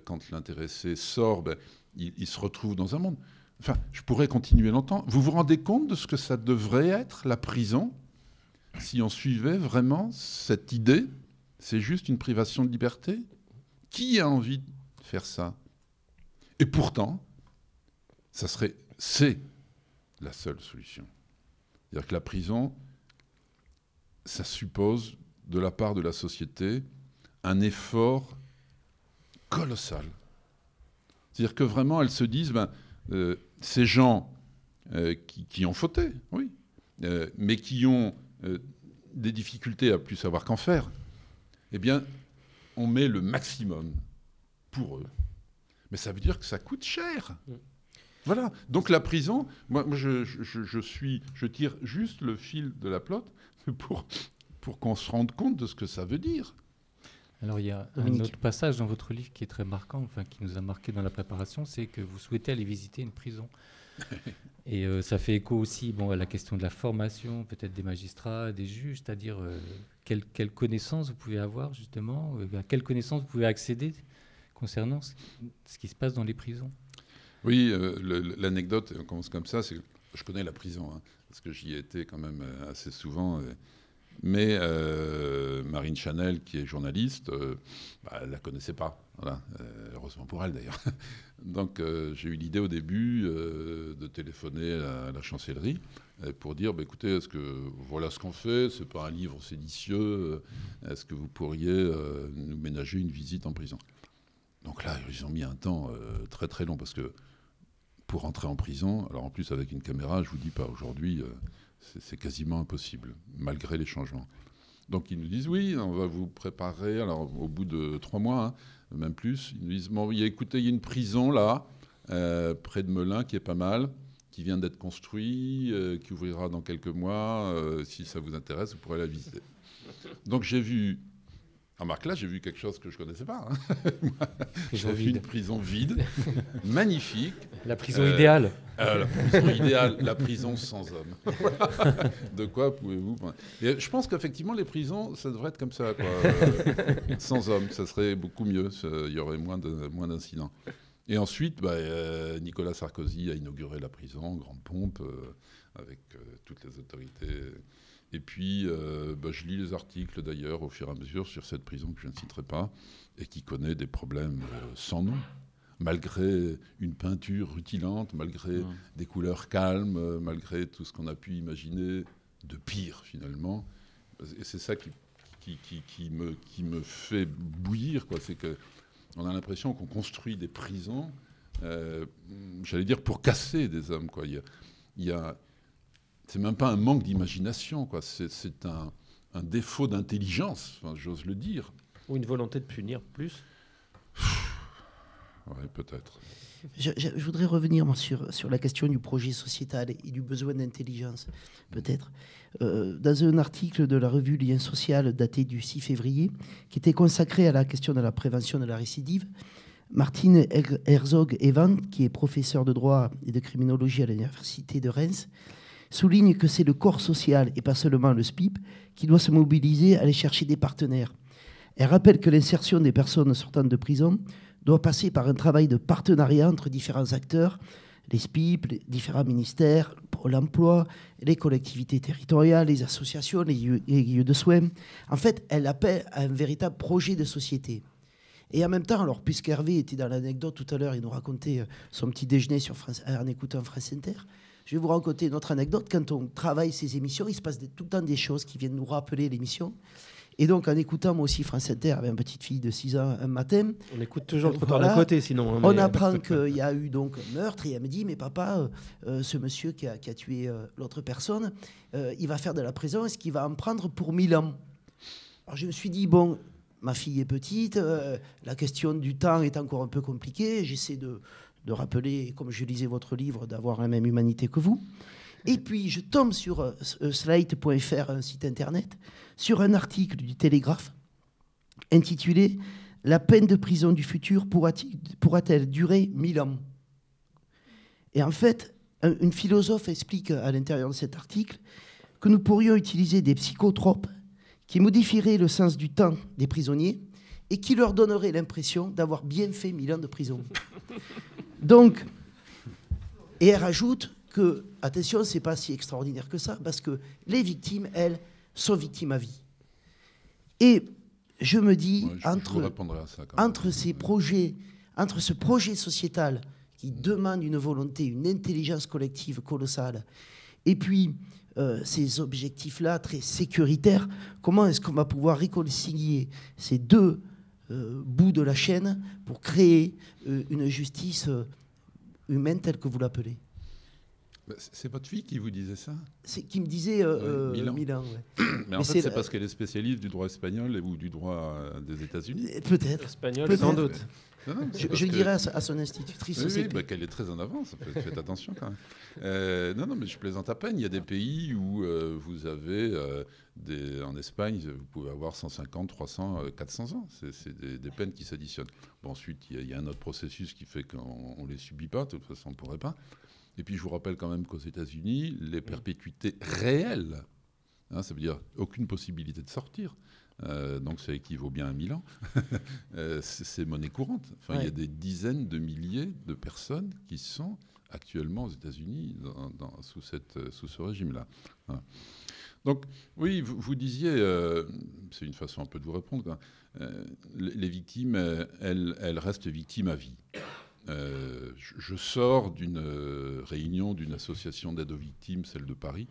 quand l'intéressé sort, ben, il, se retrouve dans un monde. Enfin, je pourrais continuer longtemps. Vous vous rendez compte de ce que ça devrait être, la prison, si on suivait vraiment cette idée C'est juste une privation de liberté? Qui a envie de faire ça? Et pourtant, ça serait, c'est la seule solution. C'est-à-dire que la prison, ça suppose de la part de la société un effort colossal. C'est-à-dire que vraiment, elles se disent, ben, euh, ces gens euh, qui, ont fauté, oui, euh, mais qui ont des difficultés à plus savoir qu'en faire, eh bien, on met le maximum pour eux. Mais ça veut dire que ça coûte cher. Voilà. Donc la prison, moi, je, je, suis, je tire juste le fil de la plotte pour, pour qu'on se rende compte de ce que ça veut dire. Alors il y a un autre passage dans votre livre qui est très marquant, enfin qui nous a marqué dans la préparation, c'est que vous souhaitez aller visiter une prison. Et euh, ça fait écho aussi bon, à la question de la formation, peut-être des magistrats, des juges, c'est-à-dire euh, quelle, quelle, connaissance vous pouvez avoir justement, euh, à quelle connaissance vous pouvez accéder concernant ce, qui se passe dans les prisons? Oui, l'anecdote commence comme ça, c'est que je connais la prison, hein, parce que j'y ai été quand même assez souvent. Mais euh, Marine Chanel, qui est journaliste, euh, bah, elle ne la connaissait pas. Euh, heureusement pour elle d'ailleurs. Donc j'ai eu l'idée au début de téléphoner à la chancellerie pour dire bah, écoutez, est-ce que voilà ce qu'on fait, c'est pas un livre séditieux, est-ce que vous pourriez nous ménager une visite en prison? Donc là, ils ont mis un temps très très long parce que pour entrer en prison, alors en plus avec une caméra, je vous dis pas aujourd'hui c'est quasiment impossible, malgré les changements. Donc ils nous disent oui, on va vous préparer. Alors au bout de trois mois, hein, même plus, ils nous disent bon, écoutez, il y a une prison là, euh, près de Melun, qui est pas mal, qui vient d'être construit, euh, qui ouvrira dans quelques mois. Euh, si ça vous intéresse, vous pourrez la visiter. Donc j'ai vu Remarque, là, j'ai vu quelque chose que je ne connaissais pas. Hein. j'ai vu une prison vide, magnifique. La prison idéale. Euh, la prison idéale, la prison sans hommes. De quoi pouvez-vous Je pense qu'effectivement, les prisons, ça devrait être comme ça. Euh, sans hommes, ça serait beaucoup mieux. Il y aurait moins d'incidents. Et ensuite, bah, euh, Nicolas Sarkozy a inauguré la prison en grande pompe, avec toutes les autorités et puis, euh, bah, je lis les articles d'ailleurs au fur et à mesure sur cette prison que je ne citerai pas et qui connaît des problèmes euh, sans nom. Malgré une peinture rutilante, malgré des couleurs calmes, euh, malgré tout ce qu'on a pu imaginer de pire finalement. Et c'est ça qui, qui, qui, me, qui me fait bouillir. C'est qu'on a l'impression qu'on construit des prisons, j'allais dire, pour casser des hommes. Quoi. Il il y a c'est même pas un manque d'imagination, quoi. C'est un, défaut d'intelligence, j'ose le dire. Ou une volonté de punir plus Oui, peut-être. Je, voudrais revenir sur, sur la question du projet sociétal et du besoin d'intelligence, peut-être. Euh, dans un article de la revue Lien Social daté du 6 février, qui était consacré à la question de la prévention de la récidive, Martine Herzog-Evan, qui est professeur de droit et de criminologie à l'Université de Reims, souligne que c'est le corps social et pas seulement le SPIP qui doit se mobiliser à aller chercher des partenaires. Elle rappelle que l'insertion des personnes sortant de prison doit passer par un travail de partenariat entre différents acteurs, les SPIP, les différents ministères, Pôle emploi, les collectivités territoriales, les associations, les lieux, de soins. En fait, elle appelle à un véritable projet de société. Et en même temps, alors, puisqu'Hervé était dans l'anecdote tout à l'heure, il nous racontait son petit déjeuner sur France, en écoutant France Inter, je vais vous raconter une autre anecdote. Quand on travaille ces émissions, il se passe tout le temps des choses qui viennent nous rappeler l'émission. Et donc, en écoutant, moi aussi, France Inter avait une petite fille de 6 ans un matin. On écoute toujours le trottoir d'à côté, sinon. Hein, on apprend qu'il y a eu donc un meurtre et elle me dit Mais papa, euh, euh, ce monsieur qui a, tué euh, l'autre personne, il va faire de la prison, est-ce qu'il va en prendre pour 1000 ans? Alors, je me suis dit Bon, ma fille est petite, la question du temps est encore un peu compliquée, j'essaie de de rappeler, comme je lisais votre livre, d'avoir la même humanité que vous. Et puis, je tombe sur euh, euh, slate.fr, un site internet, sur un article du Télégraphe intitulé La peine de prison du futur pourra-t-elle durer mille ans? Et en fait, une philosophe explique à l'intérieur de cet article que nous pourrions utiliser des psychotropes qui modifieraient le sens du temps des prisonniers et qui leur donneraient l'impression d'avoir bien fait mille ans de prison. Donc, Et elle rajoute que, attention, c'est pas si extraordinaire que ça, parce que les victimes, elles, sont victimes à vie. Et je me dis, Ouais, je- ça entre ces projets, entre ce projet sociétal qui demande une volonté, une intelligence collective colossale, et puis euh, ces objectifs-là très sécuritaires, comment est-ce qu'on va pouvoir réconcilier ces deux euh, bouts de la chaîne pour créer euh, une justice euh, humaine telle que vous l'appelez Bah, c'est- votre fille qui vous disait ça? C'est qui me disait euh, Milan. Milan, ouais. Mais en Mais fait, c'est la- parce qu'elle est spécialiste du droit espagnol ou du droit des États-Unis. Peut-être. Espagnol, Peut-être. sans doute. Non, non, c'est Je, je dirais à, son institutrice Oui, oui, bah, qu'elle est très en avance. Faites, attention quand même. Euh, non, non, mais je plaisante à peine. Il y a des pays où euh, vous avez, euh, des, en Espagne, vous pouvez avoir 150, 300, euh, 400 ans. C'est des, des peines qui s'additionnent. Bon, ensuite, il y, a- il y a un autre processus qui fait qu'on ne les subit pas. De toute façon, on ne pourrait pas. Et puis, je vous rappelle quand même qu'aux États-Unis, les perpétuités réelles, hein, ça veut dire aucune possibilité de sortir. Euh, donc ça équivaut bien à 1000 ans. Euh, c'est monnaie courante. Enfin, Il y a des dizaines de milliers de personnes qui sont actuellement aux États-Unis sous, cette, euh, sous ce régime-là. Voilà. Donc, oui, vous, vous disiez, euh, c'est une façon un peu de vous répondre. Euh, les, les victimes, elles, elles restent victimes à vie. Je, je sors d'une réunion d'une association d'aide aux victimes, celle de Paris,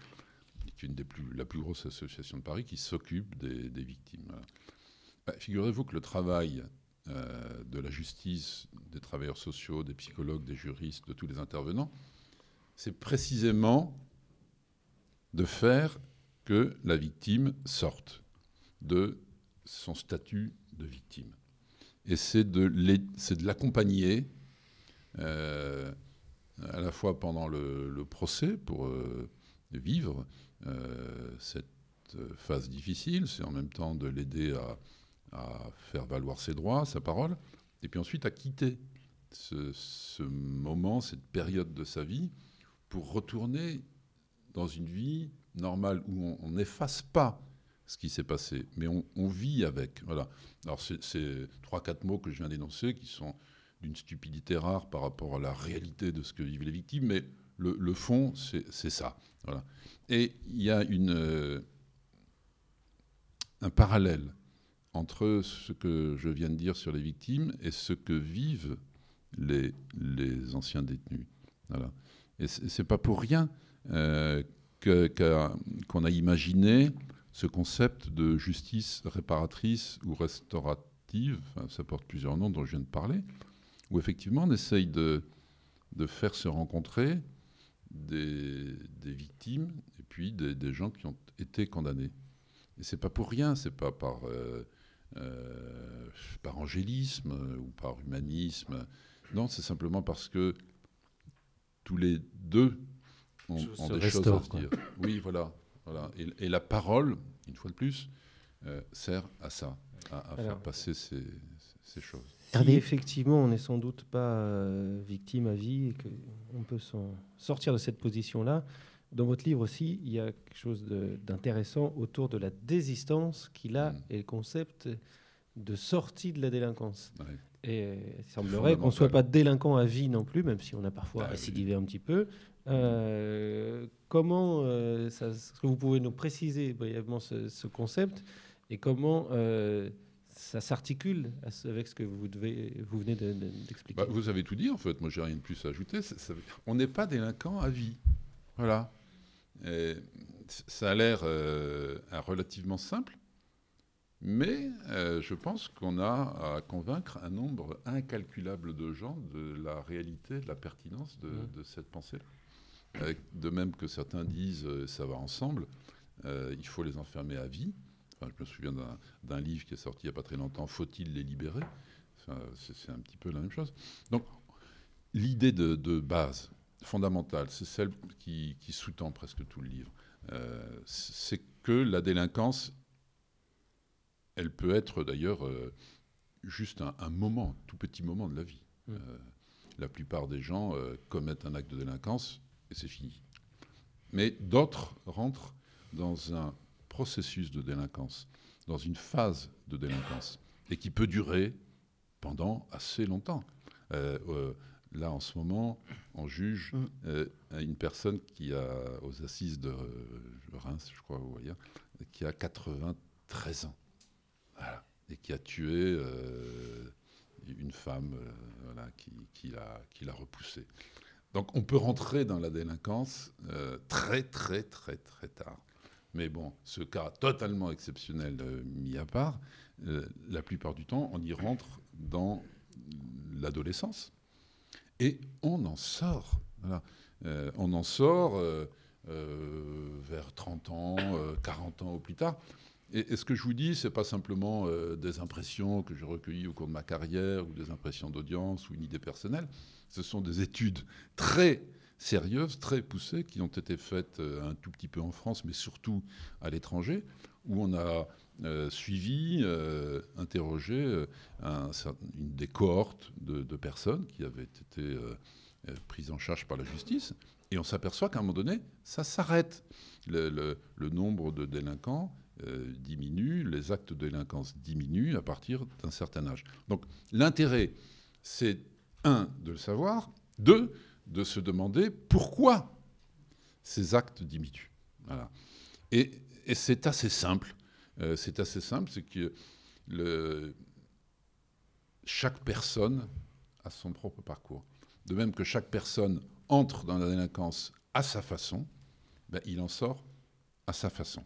est une des plus, la plus grosse association de Paris, qui s'occupe des, victimes. Bah, Figurez-vous que le travail euh, de la justice, des travailleurs sociaux, des psychologues, des juristes, de tous les intervenants, c'est précisément de faire que la victime sorte de son statut de victime. Et c'est de l'accompagner euh, à la fois pendant le, procès pour euh, vivre cette euh, phase difficile, c'est en même temps de l'aider à, faire valoir ses droits, sa parole, et puis ensuite à quitter ce, moment, cette période de sa vie, pour retourner dans une vie normale où on- n'efface pas ce qui s'est passé, mais on, on vit avec. Voilà. Alors c'est trois, quatre mots que je viens d'énoncer qui sont d'une stupidité rare par rapport à la réalité de ce que vivent les victimes, mais le, fond, c'est ça. Et il y a euh, un parallèle entre ce que je viens de dire sur les victimes et ce que vivent les, anciens détenus. Voilà. Et c'est pas pour rien euh, qu'on a imaginé ce concept de justice réparatrice ou restaurative, ça porte plusieurs noms dont je viens de parler, où effectivement on essaye de, de faire se rencontrer des, des victimes et puis des, des gens qui ont été condamnés. Et c'est pas pour rien, c'est pas par, euh, euh, par angélisme ou par humanisme. Non, c'est simplement parce que tous les deux ont, des choses à dire. Oui, voilà. voilà. Et, et la parole, une fois de plus, euh, sert à ça, à, à faire passer ces, ces choses. Si effectivement on n'est sans doute pas euh, victime à vie et qu'on peut s'en sortir de cette position-là, dans votre livre aussi, il y a quelque chose d'intéressant autour de la désistance qu'il a et le concept de sortie de la délinquance. Et euh, il semblerait qu'on ne soit pas délinquant à vie non plus, même si on a parfois Bah récidivé un petit peu. Euh, comment, euh, est-ce que vous pouvez nous préciser brièvement ce, ce concept et comment euh, ça s'articule avec ce que vous, devez, vous venez de- de- d'expliquer Bah, vous avez tout dit en fait. Moi, j'ai rien de plus à ajouter. Ça- ça- on n'est pas délinquant à vie. Voilà. Et ça a l'air euh, relativement simple, mais euh, je pense qu'on a à convaincre un nombre incalculable de gens de la réalité, de la pertinence de, de cette pensée. Euh, de même que certains disent ça va ensemble, euh, il faut les enfermer à vie. Enfin, je me souviens d'un- livre qui est sorti il n'y a pas très longtemps, Faut-il les libérer? Enfin, c'est un petit peu la même chose. Donc, l'idée de, de base, fondamentale, c'est celle qui, qui sous-tend presque tout le livre. Euh, c'est que la délinquance, elle peut être d'ailleurs euh, juste un, un moment, tout petit moment de la vie. Mm. Euh, la plupart des gens commettent un acte de délinquance et c'est fini. Mais d'autres rentrent dans un processus de délinquance, dans une phase de délinquance, et qui peut durer pendant assez longtemps. Euh, euh, là, en ce moment, on juge Mm. euh, une personne qui a, aux assises de Reims, je crois, vous voyez, qui a 93 ans. Voilà. Et qui a tué une femme voilà, qui, qui l'a, qui repoussée. Donc on peut rentrer dans la délinquance très, très, très, très tard. Mais bon, ce cas totalement exceptionnel euh, mis à part, euh, la plupart du temps, on y rentre dans l'adolescence. Et on en sort. Euh, on en sort vers 30 ans, euh, 40 ans au plus tard. Et, et ce que je vous dis, ce n'est pas simplement des impressions que j'ai recueillies au cours de ma carrière ou des impressions d'audience ou une idée personnelle. Ce sont des études très sérieuses, très poussées, qui ont été faites euh, un tout petit peu en France, mais surtout à l'étranger, où on a euh, suivi, euh, interrogé une des cohortes de, personnes qui avaient été prises en charge par la justice. Et on s'aperçoit qu'à un moment donné, ça s'arrête. Le, le- nombre de délinquants diminue, les actes de délinquance diminuent à partir d'un certain âge. Donc l'intérêt, c'est un, de le savoir, deux, de se demander pourquoi ces actes diminuent. Et, c'est assez simple. Euh, c'est assez simple, c'est que chaque personne a son propre parcours. De même que chaque personne entre dans la délinquance à sa façon, ben, il en sort à sa façon.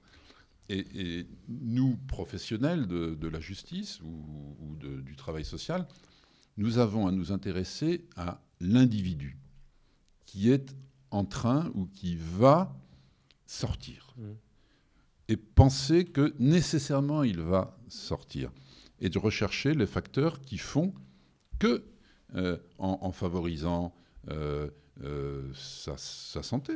Et, nous, professionnels de, la justice ou, du travail social, nous avons à nous intéresser à l'individu qui est en train ou qui va sortir. Mm. Et penser que nécessairement il va sortir. Et de rechercher les facteurs qui font que, euh, en, en favorisant euh, euh, sa, sa santé,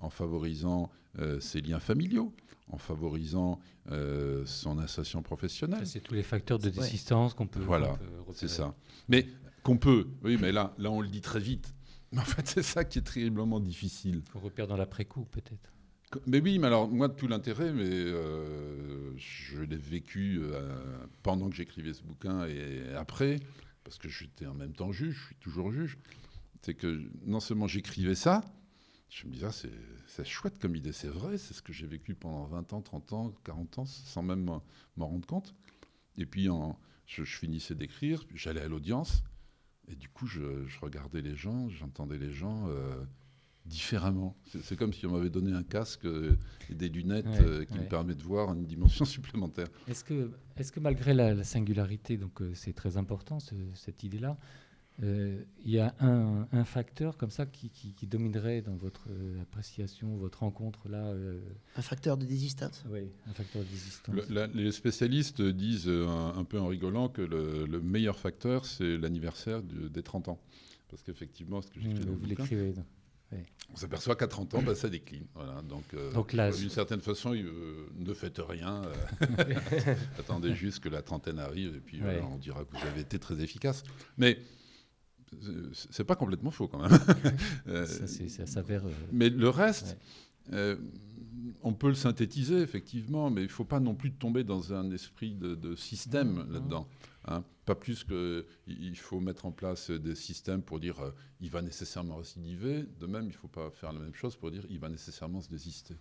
en favorisant euh, ses liens familiaux, en favorisant euh, son insertion professionnelle. C'est tous les facteurs de désistance qu'on peut- Voilà, c'est ça. Mais qu'on peut, oui, mais là, là, on le dit très vite. Mais en fait, c'est ça qui est terriblement difficile. On repère dans l'après-coup, peut-être. Mais oui, mais alors, moi, tout l'intérêt, mais euh, je l'ai vécu euh, pendant que j'écrivais ce bouquin et après, parce que j'étais en même temps juge, je suis toujours juge, c'est que non seulement j'écrivais ça, je me disais, ah, c'est chouette comme idée, c'est vrai, c'est ce que j'ai vécu pendant 20 ans, 30 ans, 40 ans, sans même m'en rendre compte. Et puis, en, je, je finissais d'écrire, j'allais à l'audience, et du coup, je, je regardais les gens, j'entendais les gens euh, différemment. C'est comme si on m'avait donné un casque euh, et des lunettes Ouais, euh, qui ouais. me permettent de voir une dimension supplémentaire. Est-ce que, est que malgré la, la singularité, donc euh, c'est très important ce- cette idée-là, il y a un, un facteur comme ça qui, qui- qui dominerait dans votre euh, appréciation, votre rencontre là euh, Un facteur de désistance Oui, un facteur de désistance. Le- la- les spécialistes disent euh, un, un peu en rigolant que le, le meilleur facteur, c'est l'anniversaire des 30 ans. Parce qu'effectivement, ce que j'écris Mmh, dans le vous bouquin, l'écrivez, on s'aperçoit qu'à 30 ans, bah, ça décline. Voilà, donc, euh, Donc d'une certaine façon, euh, ne faites rien. euh, attendez juste que la trentaine arrive et puis Ouais. on dira que vous avez été très efficace. Mais euh, c'est pas complètement faux quand même. Euh, Ça, s'avère, euh, mais le reste, euh, on peut le synthétiser effectivement, mais il ne faut pas non plus tomber dans un esprit de, de système là-dedans. hein. Pas plus qu'il faut mettre en place des systèmes pour dire euh, il va nécessairement récidiver. De même, il ne faut pas faire la même chose pour dire il va nécessairement se désister.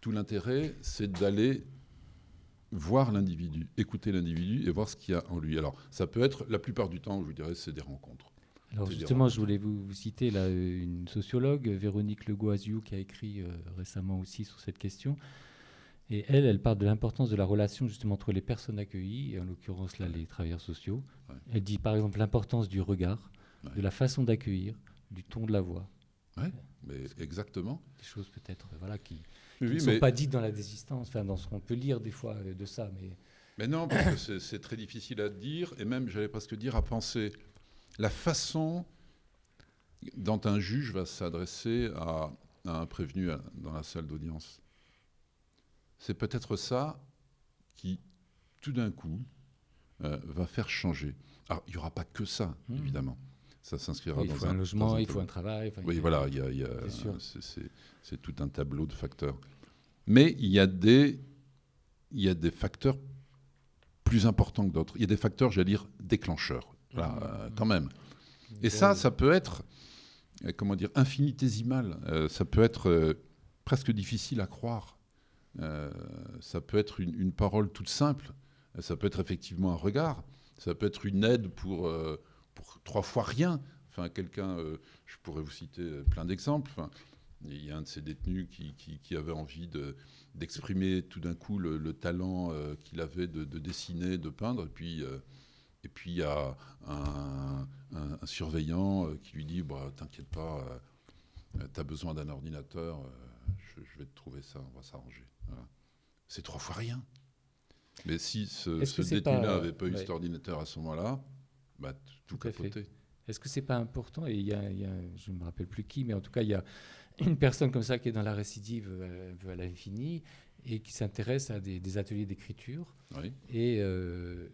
Tout l'intérêt, c'est d'aller voir l'individu, écouter l'individu et voir ce qu'il y a en lui. Alors, ça peut être, la plupart du temps, je vous dirais, c'est des rencontres. Alors justement, je voulais vous, vous citer là, euh, une sociologue, Véronique Legoisiou, qui a écrit euh, récemment aussi sur cette question. Et elle, elle parle de l'importance de la relation justement entre les personnes accueillies, et en l'occurrence là les travailleurs sociaux. Elle dit par exemple l'importance du regard, de la façon d'accueillir, du ton de la voix. Ouais, mais exactement. Des choses peut-être voilà, qui, Oui, qui ne sont pas dites dans la désistance, enfin dans ce qu'on peut lire des fois euh, de ça. Mais Mais non, parce que c'est- très difficile à dire, et même, j'allais presque dire, à penser. La façon dont un juge va s'adresser à, à un prévenu dans la salle d'audience, c'est peut-être ça qui, tout d'un coup, euh, va faire changer. Alors, il n'y aura pas que ça, Mhm. évidemment. Ça s'inscrira Oui, il dans faut un dans logement, il faut un travail, oui, il a- voilà, il il C'est tout un tableau de facteurs. Mais il y a des, il y a des facteurs plus importants que d'autres. Il y a des facteurs, j'allais dire, déclencheurs, Voilà, Mhm. euh, quand même. Et ça, ça peut être, euh, comment dire, infinitésimal. Euh, ça peut être euh, presque difficile à croire. Ça peut être une, une parole toute simple. Ça peut être effectivement un regard. Ça peut être une aide pour trois fois rien. Enfin, quelqu'un, euh, je pourrais vous citer euh, plein d'exemples. Enfin, il y a un de ces détenus qui, qui- qui avait envie de- d'exprimer tout d'un coup le, le talent euh, qu'il avait de, de dessiner, de peindre. Et puis, euh, et puis il y a un, un- un surveillant euh, qui lui dit bah, T'inquiète pas, tu as besoin d'un ordinateur, je, je vais te trouver ça, on va s'arranger. Voilà. C'est trois fois rien. Mais si ce, ce détenu-là pas- n'avait pas eu cet ordinateur à ce moment-là, bah, tout, Tout capoté. Est-ce que c'est pas important Et il y a, il y a- je ne me rappelle plus qui, mais en tout cas, il y a une personne comme ça qui est dans la récidive euh, à l'infini et qui s'intéresse à des, des ateliers d'écriture. Oui. Et euh,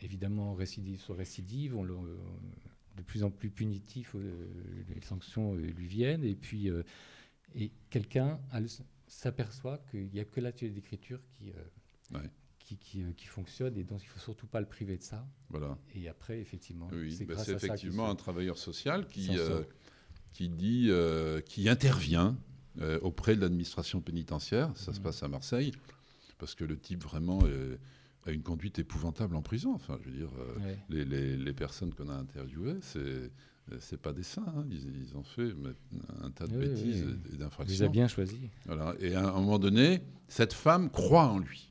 évidemment, récidive sur récidive, on de plus en plus punitif, euh, les sanctions euh, lui viennent. Et puis, et quelqu'un s'aperçoit qu'il n'y a que l'atelier d'écriture qui, Ouais. Qui, qui, euh, qui fonctionne et donc il ne faut surtout pas le priver de ça. Voilà. Et après, effectivement, Oui, c'est bah, ça effectivement un travailleur social qui, euh, qui dit, euh, qui intervient euh, auprès de l'administration pénitentiaire. Ça se passe à Marseille, parce que le type vraiment a une conduite épouvantable en prison. Enfin, je veux dire, Ouais. les, les- les personnes qu'on a interviewées, c'est c'est pas des saints. hein. Ils, ils ont fait un tas de Oui, bêtises oui. et- et Il d'infractions. les a bien choisis. Voilà. Et à un moment donné, cette femme croit en lui.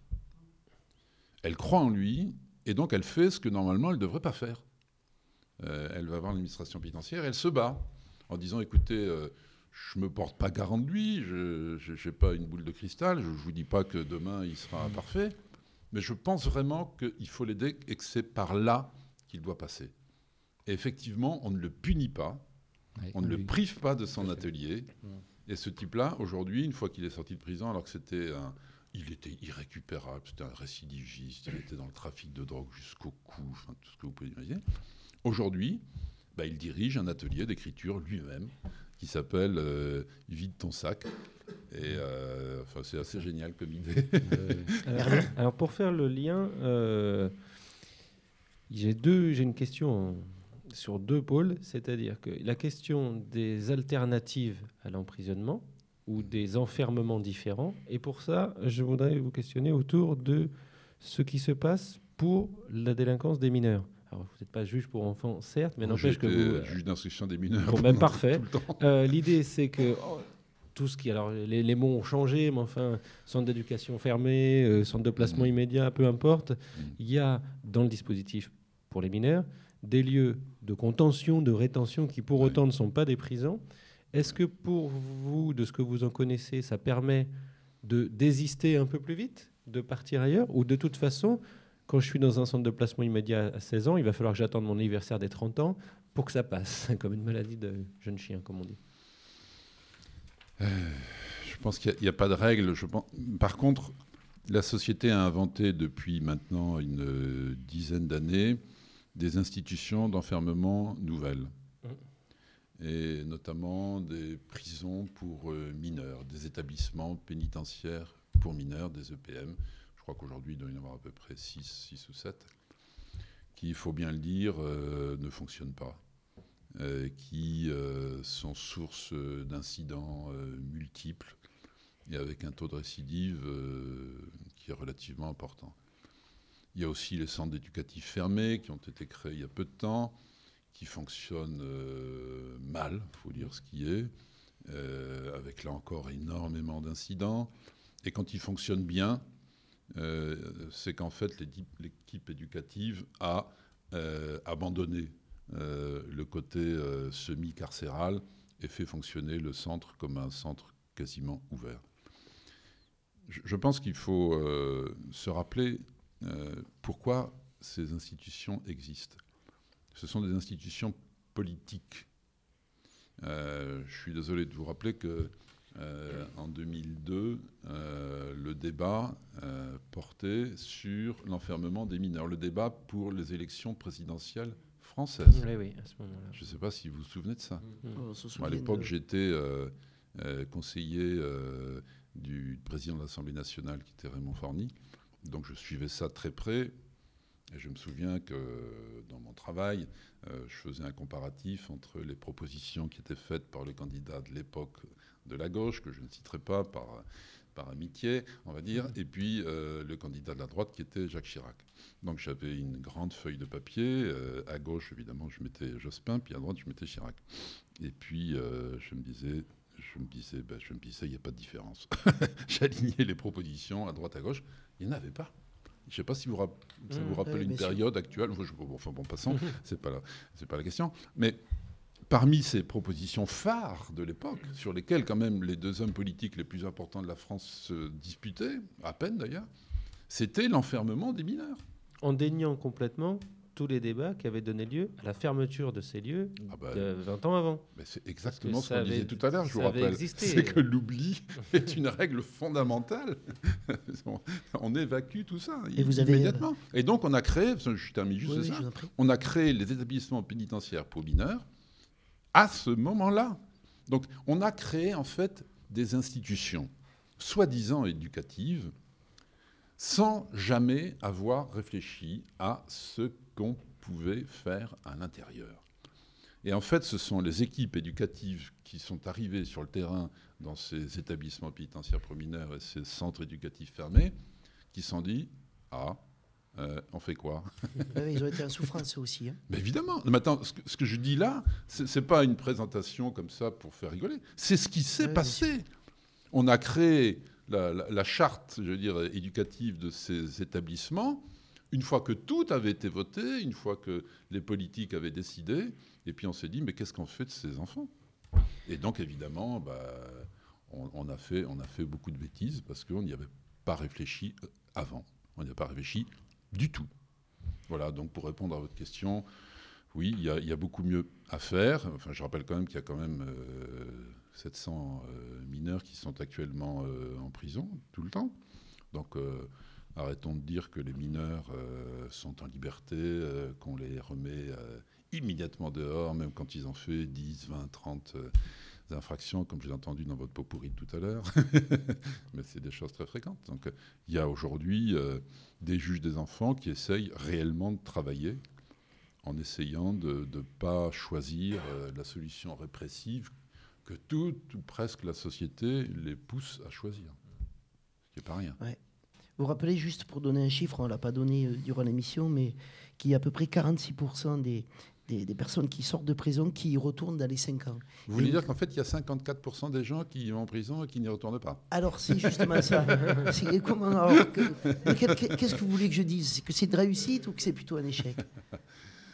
Elle croit en lui, et donc elle fait ce que normalement elle ne devrait pas faire. Euh, elle va voir l'administration pénitentiaire, elle se bat en disant écoutez, euh, je ne me porte pas garant de lui, je n'ai pas une boule de cristal, je ne vous dis pas que demain il sera parfait, mais je pense vraiment qu'il faut l'aider et que c'est par là qu'il doit passer. Et effectivement, on ne le punit pas, on ne le prive pas de son atelier. Mm. Et ce type-là, aujourd'hui, une fois qu'il est sorti de prison, alors que c'était un- il était irrécupérable, c'était un récidiviste, il était dans le trafic de drogue jusqu'au cou, enfin, tout ce que vous pouvez imaginer. Aujourd'hui, bah, il dirige un atelier d'écriture lui-même qui s'appelle euh, Vide ton sac. Et euh, enfin, c'est assez génial comme idée. alors, alors, pour faire le lien, euh, j'ai j'ai une question sur deux pôles, c'est-à-dire que la question des alternatives à l'emprisonnement ou des enfermements différents. Et pour ça, je voudrais vous questionner autour de ce qui se passe pour la délinquance des mineurs. Alors, vous n'êtes pas juge pour enfants, certes, mais n'empêche que vous... juge d'instruction des mineurs Bon, même tout- parfait. Euh, L'idée, c'est que oh, tout ce qui... Alors, les, les mots ont changé, mais enfin, centre d'éducation fermé, euh, centre de placement Mmh. immédiat, peu importe. Il y a, dans le dispositif pour les mineurs, des lieux de contention, de rétention, qui pour autant ne sont pas des prisons. Est-ce que pour vous, de ce que vous en connaissez, ça permet de désister un peu plus vite, de partir ailleurs Ou de toute façon, quand je suis dans un centre de placement immédiat à 16 ans, il va falloir que j'attende mon anniversaire des 30 ans pour que ça passe, comme une maladie de jeune chien, comme on dit? Euh, je pense qu'il n'y a, pas de règle. Par contre, la société a inventé depuis maintenant une dizaine d'années des institutions d'enfermement nouvelles. Et notamment des prisons pour euh, mineurs, des établissements pénitentiaires pour mineurs, des EPM. Je crois qu'aujourd'hui, il doit y en avoir à peu près 6, 6 ou 7, qui, il faut bien le dire, euh, ne fonctionnent pas euh, qui sont source d'incidents multiples et avec un taux de récidive qui est relativement important. Il y a aussi les centres éducatifs fermés qui ont été créés il y a peu de temps, qui fonctionnent euh, mal, il faut dire ce qui est, euh, avec là encore énormément d'incidents. Et quand ils fonctionnent bien, euh, c'est qu'en fait l'équipe, éducative a abandonné le côté semi-carcéral et fait fonctionner le centre comme un centre quasiment ouvert. Je, pense qu'il faut se rappeler pourquoi ces institutions existent. Ce sont des institutions politiques. Euh, je suis désolé de vous rappeler que euh, en 2002, euh, le débat euh, portait sur l'enfermement des mineurs, le débat pour les élections présidentielles françaises. Oui, oui, à ce moment-là. Je ne sais pas si vous vous souvenez de ça. Mm. Moi, souvient à l'époque, de- j'étais euh, euh, conseiller euh, du président de l'Assemblée nationale, qui était Raymond Forny. Donc, je suivais ça très près. Et je me souviens que dans mon travail, euh, je faisais un comparatif entre les propositions qui étaient faites par le candidat de l'époque de la gauche, que je ne citerai pas par, par amitié, on va dire, et puis euh, le candidat de la droite qui était Jacques Chirac. Donc j'avais une grande feuille de papier. euh, à gauche, évidemment, je mettais Jospin, puis à droite, je mettais Chirac. Et puis je me disais, je me disais, ben, je me disais, il n'y a pas de différence. J'alignais les propositions à droite, à gauche. Il n'y en avait pas. Je ne sais pas si vous, ça vous Mmh, rappelle oui, une sûr. période actuelle. Moi, je- bon, enfin, bon, passons, c'est pas la, c'est pas la question. Mais parmi ces propositions phares de l'époque, sur lesquelles quand même les deux hommes politiques les plus importants de la France se disputaient, à peine d'ailleurs, c'était l'enfermement des mineurs. En déniant complètement tous les débats qui avaient donné lieu à la fermeture de ces lieux bah, de 20 ans avant. Mais c'est exactement ce qu'on avait- disait tout à l'heure, je vous rappelle. C'est que l'oubli est une règle fondamentale. on, on évacue tout ça Et vous avez, immédiatement. Et donc on a créé, je termine juste Oui, ça, on a créé les établissements pénitentiaires pour mineurs à ce moment-là. Donc on a créé en fait des institutions soi-disant éducatives sans jamais avoir réfléchi à ce qu'on pouvait faire à l'intérieur. Et en fait, ce sont les équipes éducatives qui sont arrivées sur le terrain dans ces établissements pénitentiaires pour mineurs et ces centres éducatifs fermés qui sont dit Ah, euh, on fait quoi? Ils ont été en souffrance aussi. hein. mais évidemment. Mais attends, ce que, ce que je dis là, ce n'est pas une présentation comme ça pour faire rigoler. C'est ce qui s'est passé. On a créé la, la- la charte, je veux dire, éducative de ces établissements. Une fois que tout avait été voté, une fois que les politiques avaient décidé, et puis on s'est dit, mais qu'est-ce qu'on fait de ces enfants? Et donc, évidemment, bah, on, a fait, beaucoup de bêtises parce qu'on n'y avait pas réfléchi euh, avant. On n'y a pas réfléchi du tout. Voilà, donc pour répondre à votre question, oui, il y, a- beaucoup mieux à faire. Enfin, je rappelle quand même qu'il y a quand même euh, 700 euh, mineurs qui sont actuellement euh, en prison tout le temps. Donc euh, arrêtons de dire que les mineurs euh, sont en liberté, euh, qu'on les remet euh, immédiatement dehors, même quand ils ont fait 10, 20, 30 euh, infractions, comme j'ai entendu dans votre pot pourri tout à l'heure. Mais c'est des choses très fréquentes. Donc il y a aujourd'hui des juges des enfants qui essayent réellement de travailler en essayant de ne pas choisir la solution répressive que toute ou presque la société les pousse à choisir. Ce qui n'est pas rien. Ouais. Vous vous rappelez, juste pour donner un chiffre, on ne l'a pas donné euh, durant l'émission, mais qu'il y a à peu près 46% des, des, des personnes qui sortent de prison qui y retournent dans les 5 ans. Vous voulez Et- dire qu'en fait, il y a 54% des gens qui vont en prison et qui n'y retournent pas? Alors, c'est justement ça. Que- Qu'est-ce que vous voulez que je dise? C'est que c'est une réussite ou que c'est plutôt un échec?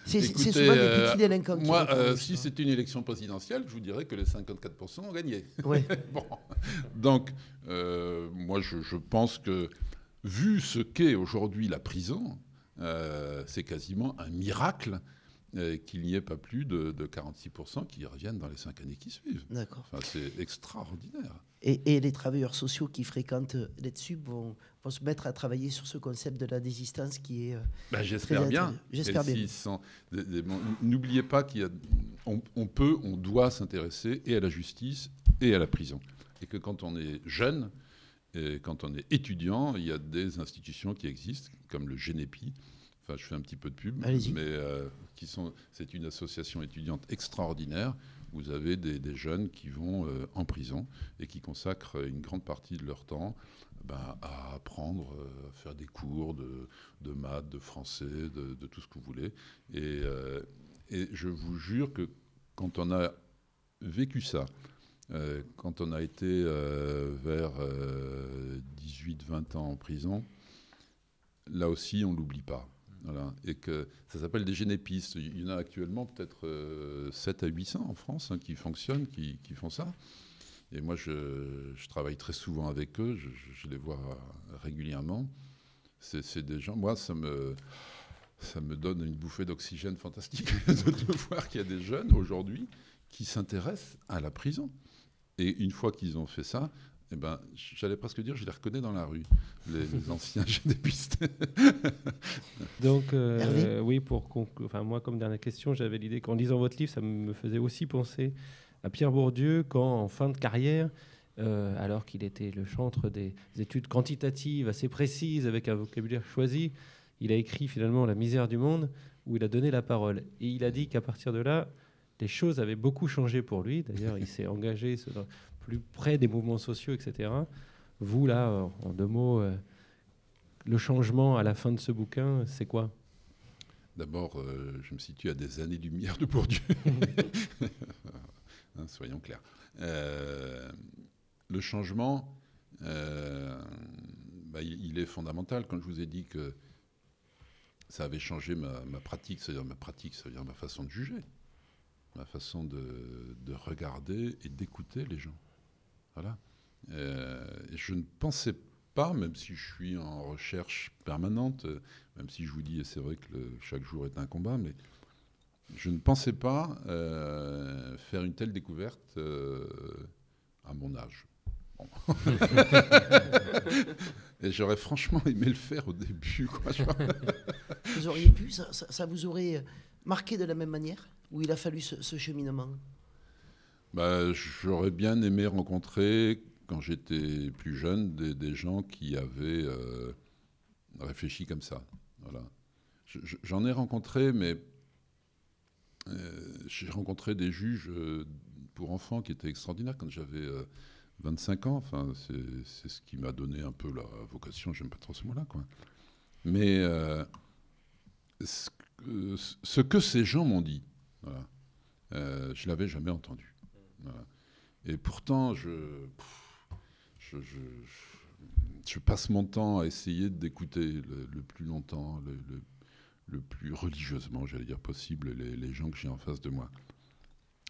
C'est souvent des euh, petits délinquants qui Moi, euh, si c'était une élection présidentielle, je vous dirais que les 54% ont gagné. Ouais. Bon. Donc, euh, moi, je, je pense que, vu ce qu'est aujourd'hui la prison, euh, c'est quasiment un miracle euh, qu'il n'y ait pas plus de, de 46% qui reviennent dans les cinq années qui suivent. D'accord. Enfin, c'est extraordinaire. Et, et les travailleurs sociaux qui fréquentent l'EDSUB vont, vont se mettre à travailler sur ce concept de la désistance qui est. euh, Ben, très J'espère bien. J'espère bien. N'oubliez pas qu'il y a, on, on peut, on doit s'intéresser et à la justice et à la prison. Et que quand on est jeune, et quand on est étudiant, il y a des institutions qui existent, comme le Génépi. Enfin, je fais un petit peu de pub, Allez-y. mais euh, qui sont, c'est une association étudiante extraordinaire. Vous avez des, des jeunes qui vont euh, en prison et qui consacrent une grande partie de leur temps ben, à apprendre, euh, à faire des cours de, de maths, de français, de, de tout ce que vous voulez. Et, euh, et je vous jure que quand on a vécu ça, quand on a été euh, vers 18-20 ans en prison, là aussi, on l'oublie pas. Et que ça s'appelle des génépistes. Il y en a actuellement peut-être euh, 7 à 800 en France hein, qui fonctionnent, qui, font ça. Et moi, je, travaille très souvent avec eux, je, je- les vois régulièrement. C'est des gens, moi, ça me, ça me donne une bouffée d'oxygène fantastique de voir qu'il y a des jeunes aujourd'hui qui s'intéressent à la prison. Et une fois qu'ils ont fait ça, eh ben, j'allais presque dire, je les reconnais dans la rue, les, les anciens génépistes. Donc, euh, oui, pour conclure, enfin, moi, comme dernière question, j'avais l'idée qu'en lisant votre livre, ça me faisait aussi penser à Pierre Bourdieu quand, en fin de carrière, euh, alors qu'il était le chantre des études quantitatives assez précises avec un vocabulaire choisi, il a écrit finalement La misère du monde, où il a donné la parole. Et il a dit qu'à partir de là, les choses avaient beaucoup changé pour lui. D'ailleurs, il s'est engagé plus près des mouvements sociaux, etc. Vous, là, en deux mots, euh, le changement à la fin de ce bouquin, c'est quoi? D'abord, euh, je me situe à des années-lumière de Bourdieu. Hein, soyons clairs. Euh, le changement, bah, il, est fondamental. Quand je vous ai dit que ça avait changé ma, pratique, c'est-à-dire ma pratique, c'est-à-dire ma façon de juger, ma façon de, de regarder et d'écouter les gens. Voilà. Euh, je ne pensais pas, même si je suis en recherche permanente, même si je vous dis, et c'est vrai que chaque jour est un combat, mais je ne pensais pas euh, faire une telle découverte euh, à mon âge. et j'aurais franchement aimé le faire au début. vous auriez pu, ça, vous aurait marqué de la même manière? Ou il a fallu ce, cheminement bah, J'aurais bien aimé rencontrer quand j'étais plus jeune, des, gens qui avaient euh, réfléchi comme ça. Voilà. J'en ai rencontré, mais euh, j'ai rencontré des juges euh, pour enfants qui étaient extraordinaires quand j'avais 25 ans. Enfin, c'est ce qui m'a donné un peu la vocation, j'aime pas trop ce mot-là. Quoi. Mais ce, que ces gens m'ont dit, voilà, je l'avais jamais entendu. Et pourtant, je je, passe mon temps à essayer d'écouter le, plus longtemps, le, plus religieusement, j'allais dire possible, les, gens que j'ai en face de moi.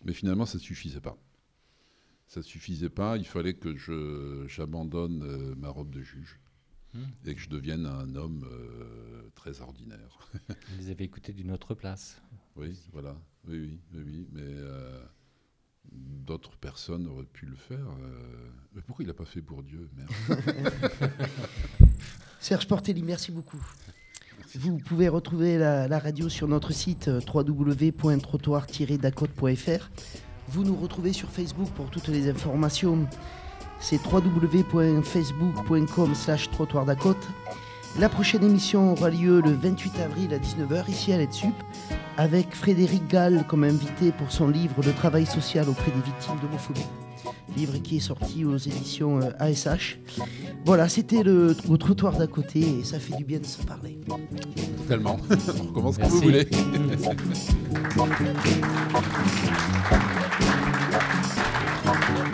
Mais finalement, ça ne suffisait pas. Ça ne suffisait pas. Il fallait que j'abandonne euh, ma robe de juge hmm. et que je devienne un homme euh, très ordinaire. Vous avez écouté d'une autre place. Oui, voilà. Oui, oui, oui, Mais euh, d'autres personnes auraient pu le faire. Euh, mais pourquoi il n'a pas fait pour Dieu Serge Portelli, merci beaucoup. Vous pouvez retrouver la, radio sur notre site euh, www.trottoir-dacote.fr. Vous nous retrouvez sur Facebook pour toutes les informations. C'est www.facebook.com slash trottoir La prochaine émission aura lieu le 28 avril à 19h ici à l'EDSUP avec Frédéric Gall comme invité pour son livre Le travail social auprès des victimes d'homophobie. Livre qui est sorti aux éditions ASH. Euh, voilà, c'était le, trottoir d'à côté et ça fait du bien de se parler. Tellement. On recommence quand vous voulez.